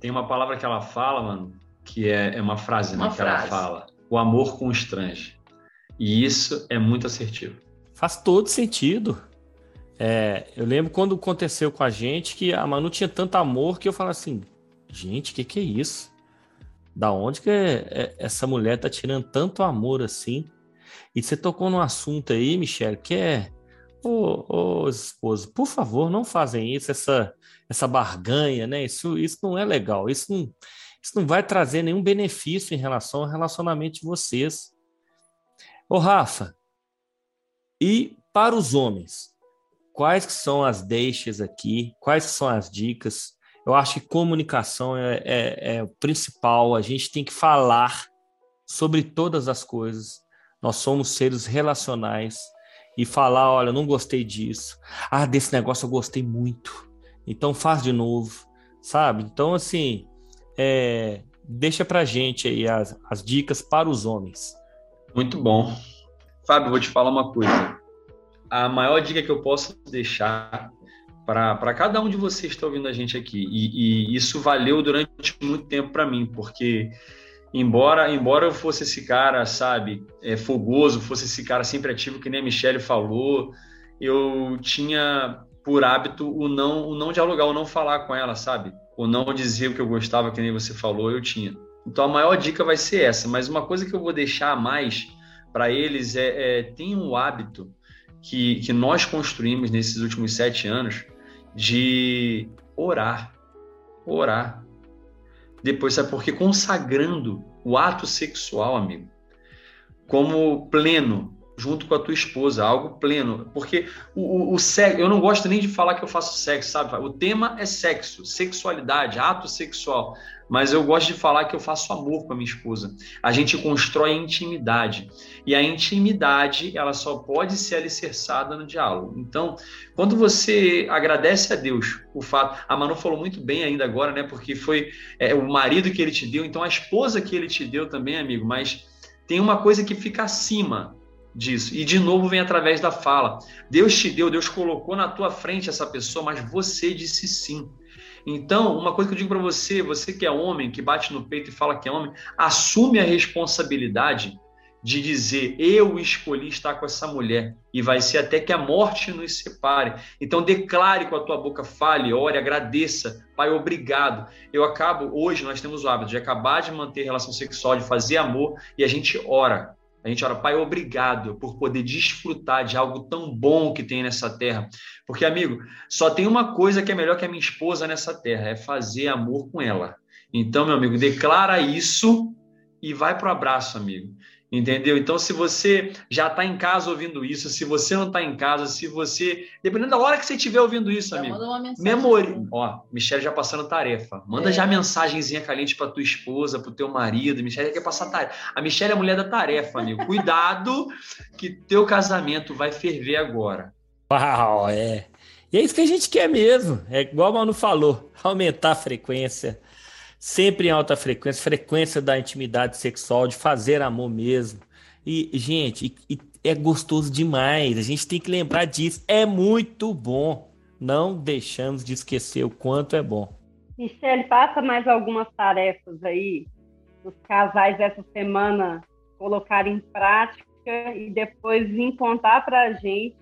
Tem uma palavra que ela fala, mano, que é, é uma frase né, uma que frase. ela fala. O amor constrange. E isso é muito assertivo. Faz todo sentido. É, eu lembro quando aconteceu com a gente que a Manu tinha tanto amor que eu falo assim, gente, o que, que é isso? Da onde que é, é, essa mulher tá tirando tanto amor assim? E você tocou num assunto aí, Michelle, que é. Ô, ô esposo, por favor, não fazem isso, essa, essa barganha, né? Isso, isso não é legal. Isso não, isso não vai trazer nenhum benefício em relação ao relacionamento de vocês. Ô, Rafa, e para os homens, quais que são as deixas aqui? Quais são as dicas? Eu acho que comunicação é, é, é o principal. A gente tem que falar sobre todas as coisas. Nós somos seres relacionais e falar, olha, não gostei disso. Ah, desse negócio eu gostei muito. Então faz de novo, sabe? Então assim, é, deixa pra gente aí as, as dicas para os homens. Muito bom. Fábio, vou te falar uma coisa. A maior dica que eu posso deixar para cada um de vocês que está ouvindo a gente aqui. E, e isso valeu durante muito tempo para mim, porque embora embora eu fosse esse cara, sabe, é, fogoso, fosse esse cara sempre ativo, que nem a Michelle falou, eu tinha por hábito o não, o não dialogar, o não falar com ela, sabe? O não dizer o que eu gostava, que nem você falou, eu tinha. Então a maior dica vai ser essa, mas uma coisa que eu vou deixar mais para eles é, é tem um hábito que, que nós construímos nesses últimos sete anos, de orar. Orar. Depois, sabe por quê? Consagrando o ato sexual, amigo, como pleno, junto com a tua esposa, algo pleno. Porque o, o, o sexo, eu não gosto nem de falar que eu faço sexo, sabe? O tema é sexo, sexualidade, ato sexual mas eu gosto de falar que eu faço amor com a minha esposa. A gente constrói intimidade. E a intimidade, ela só pode ser alicerçada no diálogo. Então, quando você agradece a Deus o fato. A Manu falou muito bem ainda agora, né? Porque foi é, o marido que ele te deu, então a esposa que ele te deu também, amigo. Mas tem uma coisa que fica acima disso. E de novo vem através da fala. Deus te deu, Deus colocou na tua frente essa pessoa, mas você disse sim. Então, uma coisa que eu digo para você, você que é homem, que bate no peito e fala que é homem, assume a responsabilidade de dizer: Eu escolhi estar com essa mulher e vai ser até que a morte nos separe. Então, declare com a tua boca, fale, ore, agradeça. Pai, obrigado. Eu acabo, hoje nós temos o hábito de acabar de manter relação sexual, de fazer amor e a gente ora. A gente ora, Pai, obrigado por poder desfrutar de algo tão bom que tem nessa terra. Porque, amigo, só tem uma coisa que é melhor que a minha esposa nessa terra: é fazer amor com ela. Então, meu amigo, declara isso e vai para o abraço, amigo. Entendeu? Então, se você já está em casa ouvindo isso, se você não está em casa, se você. Dependendo da hora que você estiver ouvindo isso, já amigo. Manda uma mensagem. Memori... Ó, Michelle já passando tarefa. Manda é. já mensagenzinha caliente para tua esposa, para o teu marido. Michelle quer passar tarefa. A Michelle é a mulher da tarefa, amigo. Cuidado que teu casamento vai ferver agora. Uau, é. E é isso que a gente quer mesmo. É igual o Manu falou: aumentar a frequência sempre em alta frequência, frequência da intimidade sexual, de fazer amor mesmo. E, gente, e, e é gostoso demais. A gente tem que lembrar disso. É muito bom. Não deixamos de esquecer o quanto é bom. Michele, passa mais algumas tarefas aí os casais essa semana colocarem em prática e depois vir contar para a gente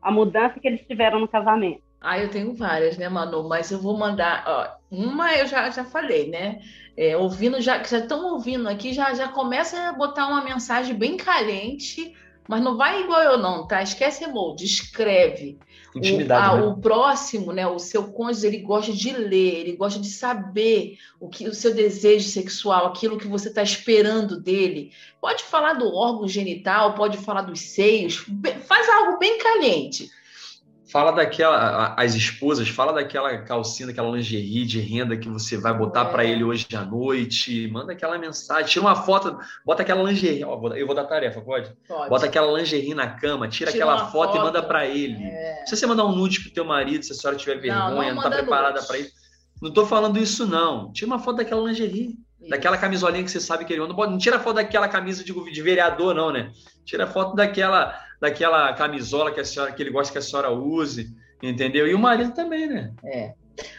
a mudança que eles tiveram no casamento. Ah, eu tenho várias, né, Manu? Mas eu vou mandar. Ó, uma eu já, já falei, né? É, ouvindo, já que já estão ouvindo aqui, já, já começa a botar uma mensagem bem caliente, mas não vai igual eu, não, tá? Esquece emoji, escreve. Intimidade. O, a, né? o próximo, né? O seu cônjuge, ele gosta de ler, ele gosta de saber o que o seu desejo sexual, aquilo que você está esperando dele. Pode falar do órgão genital, pode falar dos seios, faz algo bem caliente. Fala daquela, as esposas, fala daquela calcinha, daquela lingerie de renda que você vai botar É. para ele hoje à noite. Manda aquela mensagem, tira uma foto, bota aquela lingerie. Ó, eu vou dar tarefa, pode? Pode. Bota aquela lingerie na cama, tira, Tira aquela uma foto, e foto. manda para ele. É. Precisa você mandar um nude pro teu marido se a senhora tiver vergonha, Não, não, não tá preparada para ele. Não tô falando isso, não. Tira uma foto daquela lingerie. Isso. Daquela camisolinha que você sabe que ele pode- não tira foto daquela camisa de, de vereador, não, né? Tira foto daquela, daquela camisola que, a senhora, que ele gosta que a senhora use, entendeu? E o marido também, né? É.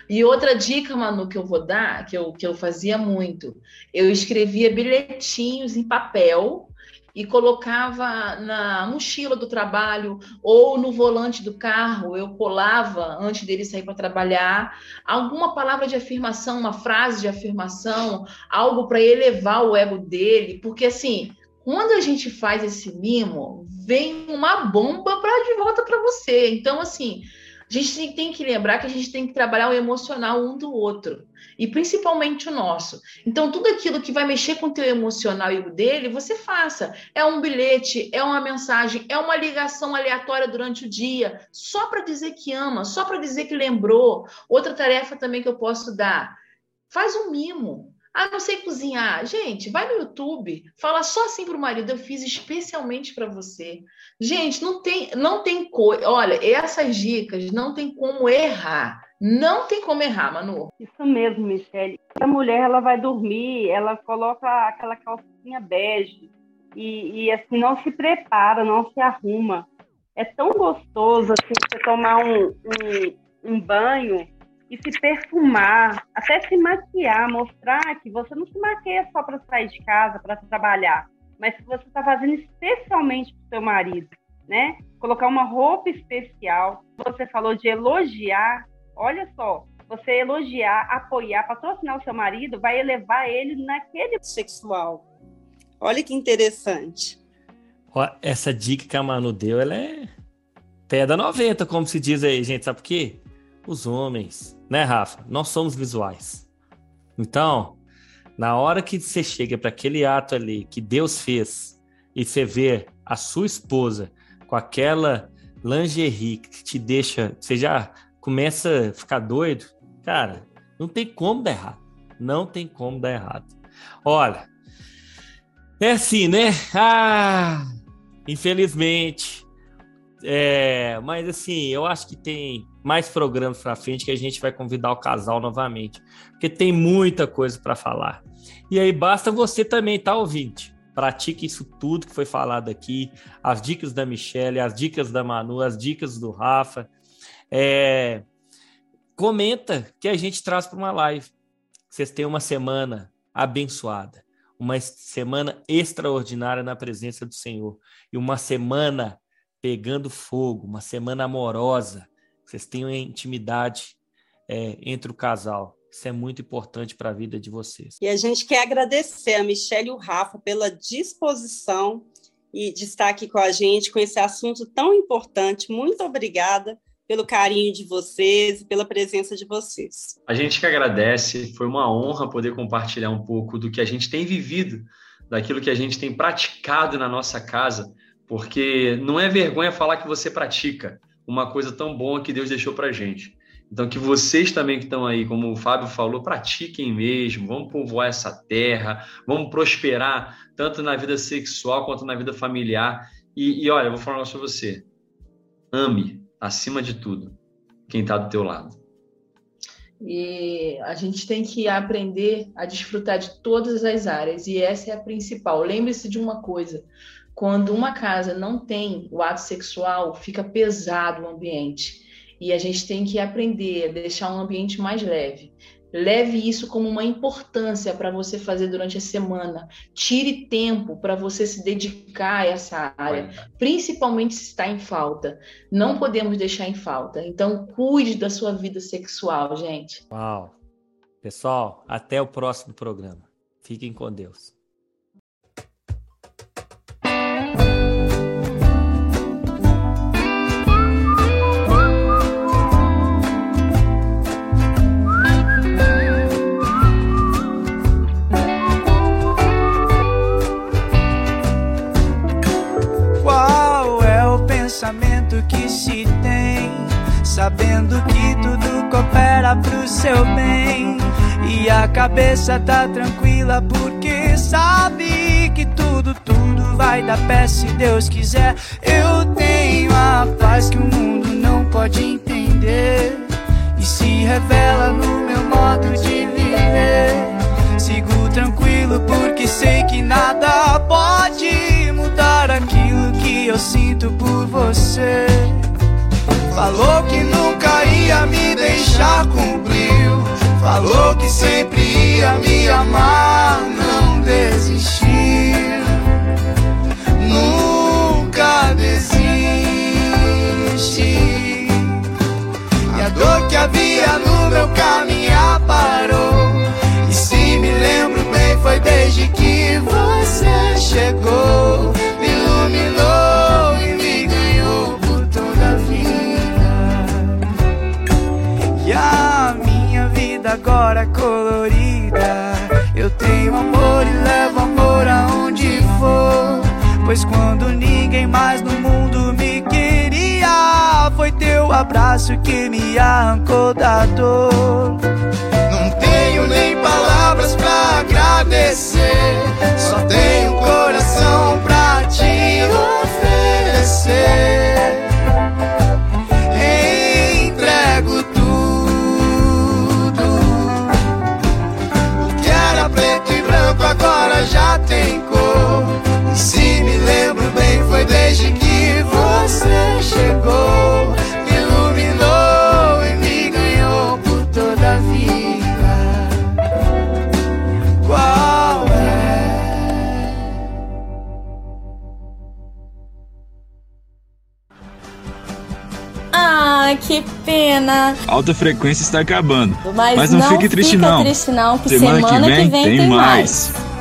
E outra dica, Manu, que eu vou dar, que eu, que eu fazia muito, eu escrevia bilhetinhos em papel e colocava na mochila do trabalho ou no volante do carro, eu colava antes dele sair para trabalhar alguma palavra de afirmação, uma frase de afirmação, algo para elevar o ego dele, porque assim, quando a gente faz esse mimo, vem uma bomba para de volta para você. Então, assim, a gente tem- que lembrar que a gente tem que trabalhar o emocional um do outro. E principalmente o nosso. Então, tudo aquilo que vai mexer com o teu emocional e o dele, você faça. É um bilhete, é uma mensagem, é uma ligação aleatória durante o dia, só para dizer que ama, só para dizer que lembrou. Outra tarefa também que eu posso dar: faz um mimo. Ah, não sei cozinhar. Gente, vai no YouTube, fala só assim pro marido, eu fiz especialmente para você. Gente, não tem, não tem coisa. Olha, essas dicas não tem como errar. Não tem como errar, Manu. Isso mesmo, Michele. A mulher ela vai dormir, ela coloca aquela calcinha bege e, e, assim não se prepara, não se arruma. É tão gostoso assim você tomar um, um, um banho e se perfumar, até se maquiar, mostrar que você não se maquia só para sair de casa, para trabalhar, mas que você está fazendo especialmente para o seu marido, né? Colocar uma roupa especial. Você falou de elogiar. Olha só, você elogiar, apoiar, patrocinar o seu marido vai elevar ele naquele sexual. Olha que interessante. Essa dica que a Manu deu, ela é pedra 90, como se diz aí, gente. Sabe por quê? Os homens, né, Rafa? Nós somos visuais. Então, na hora que você chega para aquele ato ali que Deus fez e você vê a sua esposa com aquela lingerie que te deixa, você já começa a ficar doido, cara, não tem como dar errado. Não tem como dar errado. Olha, é assim, né? Ah, infelizmente. É, mas assim, eu acho que tem mais programas para frente que a gente vai convidar o casal novamente, porque tem muita coisa para falar. E aí basta você também, tá ouvinte? Pratique isso tudo que foi falado aqui, as dicas da Michelle, as dicas da Manu, as dicas do Rafa. É, comenta que a gente traz para uma live. Vocês tenham uma semana abençoada, uma semana extraordinária na presença do Senhor e uma semana pegando fogo, uma semana amorosa. Vocês tenham intimidade é, entre o casal. Isso é muito importante para a vida de vocês. E a gente quer agradecer a Michelle e o Rafa pela disposição e de estar aqui com a gente com esse assunto tão importante. Muito obrigada pelo carinho de vocês e pela presença de vocês. A gente que agradece, foi uma honra poder compartilhar um pouco do que a gente tem vivido, daquilo que a gente tem praticado na nossa casa, porque não é vergonha falar que você pratica uma coisa tão boa que Deus deixou para gente. Então, que vocês também que estão aí, como o Fábio falou, pratiquem mesmo, vamos povoar essa terra, vamos prosperar, tanto na vida sexual quanto na vida familiar. E, e olha, eu vou falar um para você. Ame, acima de tudo, quem está do teu lado. E a gente tem que aprender a desfrutar de todas as áreas, e essa é a principal. Lembre-se de uma coisa: quando uma casa não tem o ato sexual, fica pesado o ambiente. E a gente tem que aprender a deixar um ambiente mais leve. Leve isso como uma importância para você fazer durante a semana. Tire tempo para você se dedicar a essa área, principalmente se está em falta. Não podemos deixar em falta. Então, cuide da sua vida sexual, gente. Uau! Pessoal, até o próximo programa. Fiquem com Deus. Sabendo que tudo coopera pro seu bem. E a cabeça tá tranquila porque sabe que tudo, tudo vai dar pé se Deus quiser. Eu tenho a paz que o mundo não pode entender. E se revela no meu modo de viver. Sigo tranquilo porque sei que nada pode mudar aquilo que eu sinto por você. Falou que nunca ia me deixar, cumpriu. Falou que sempre ia me amar, não desistiu. Nunca desiste. E a dor que havia no meu caminhar parou. E se me lembro bem, foi desde que você chegou. Me iluminou agora colorida. Eu tenho amor e levo amor aonde for. Pois quando ninguém mais no mundo me queria, foi teu abraço que me arrancou da dor. Não tenho nem palavras pra agradecer, só tenho coração pra te oferecer. Desde que você chegou. Me iluminou e me ganhou por toda a vida. Qual é? Ah, que pena. Alta frequência está acabando. Mas, Mas não, fique triste fica não. triste não, que Semana semana, que vem tem tem mais. mais.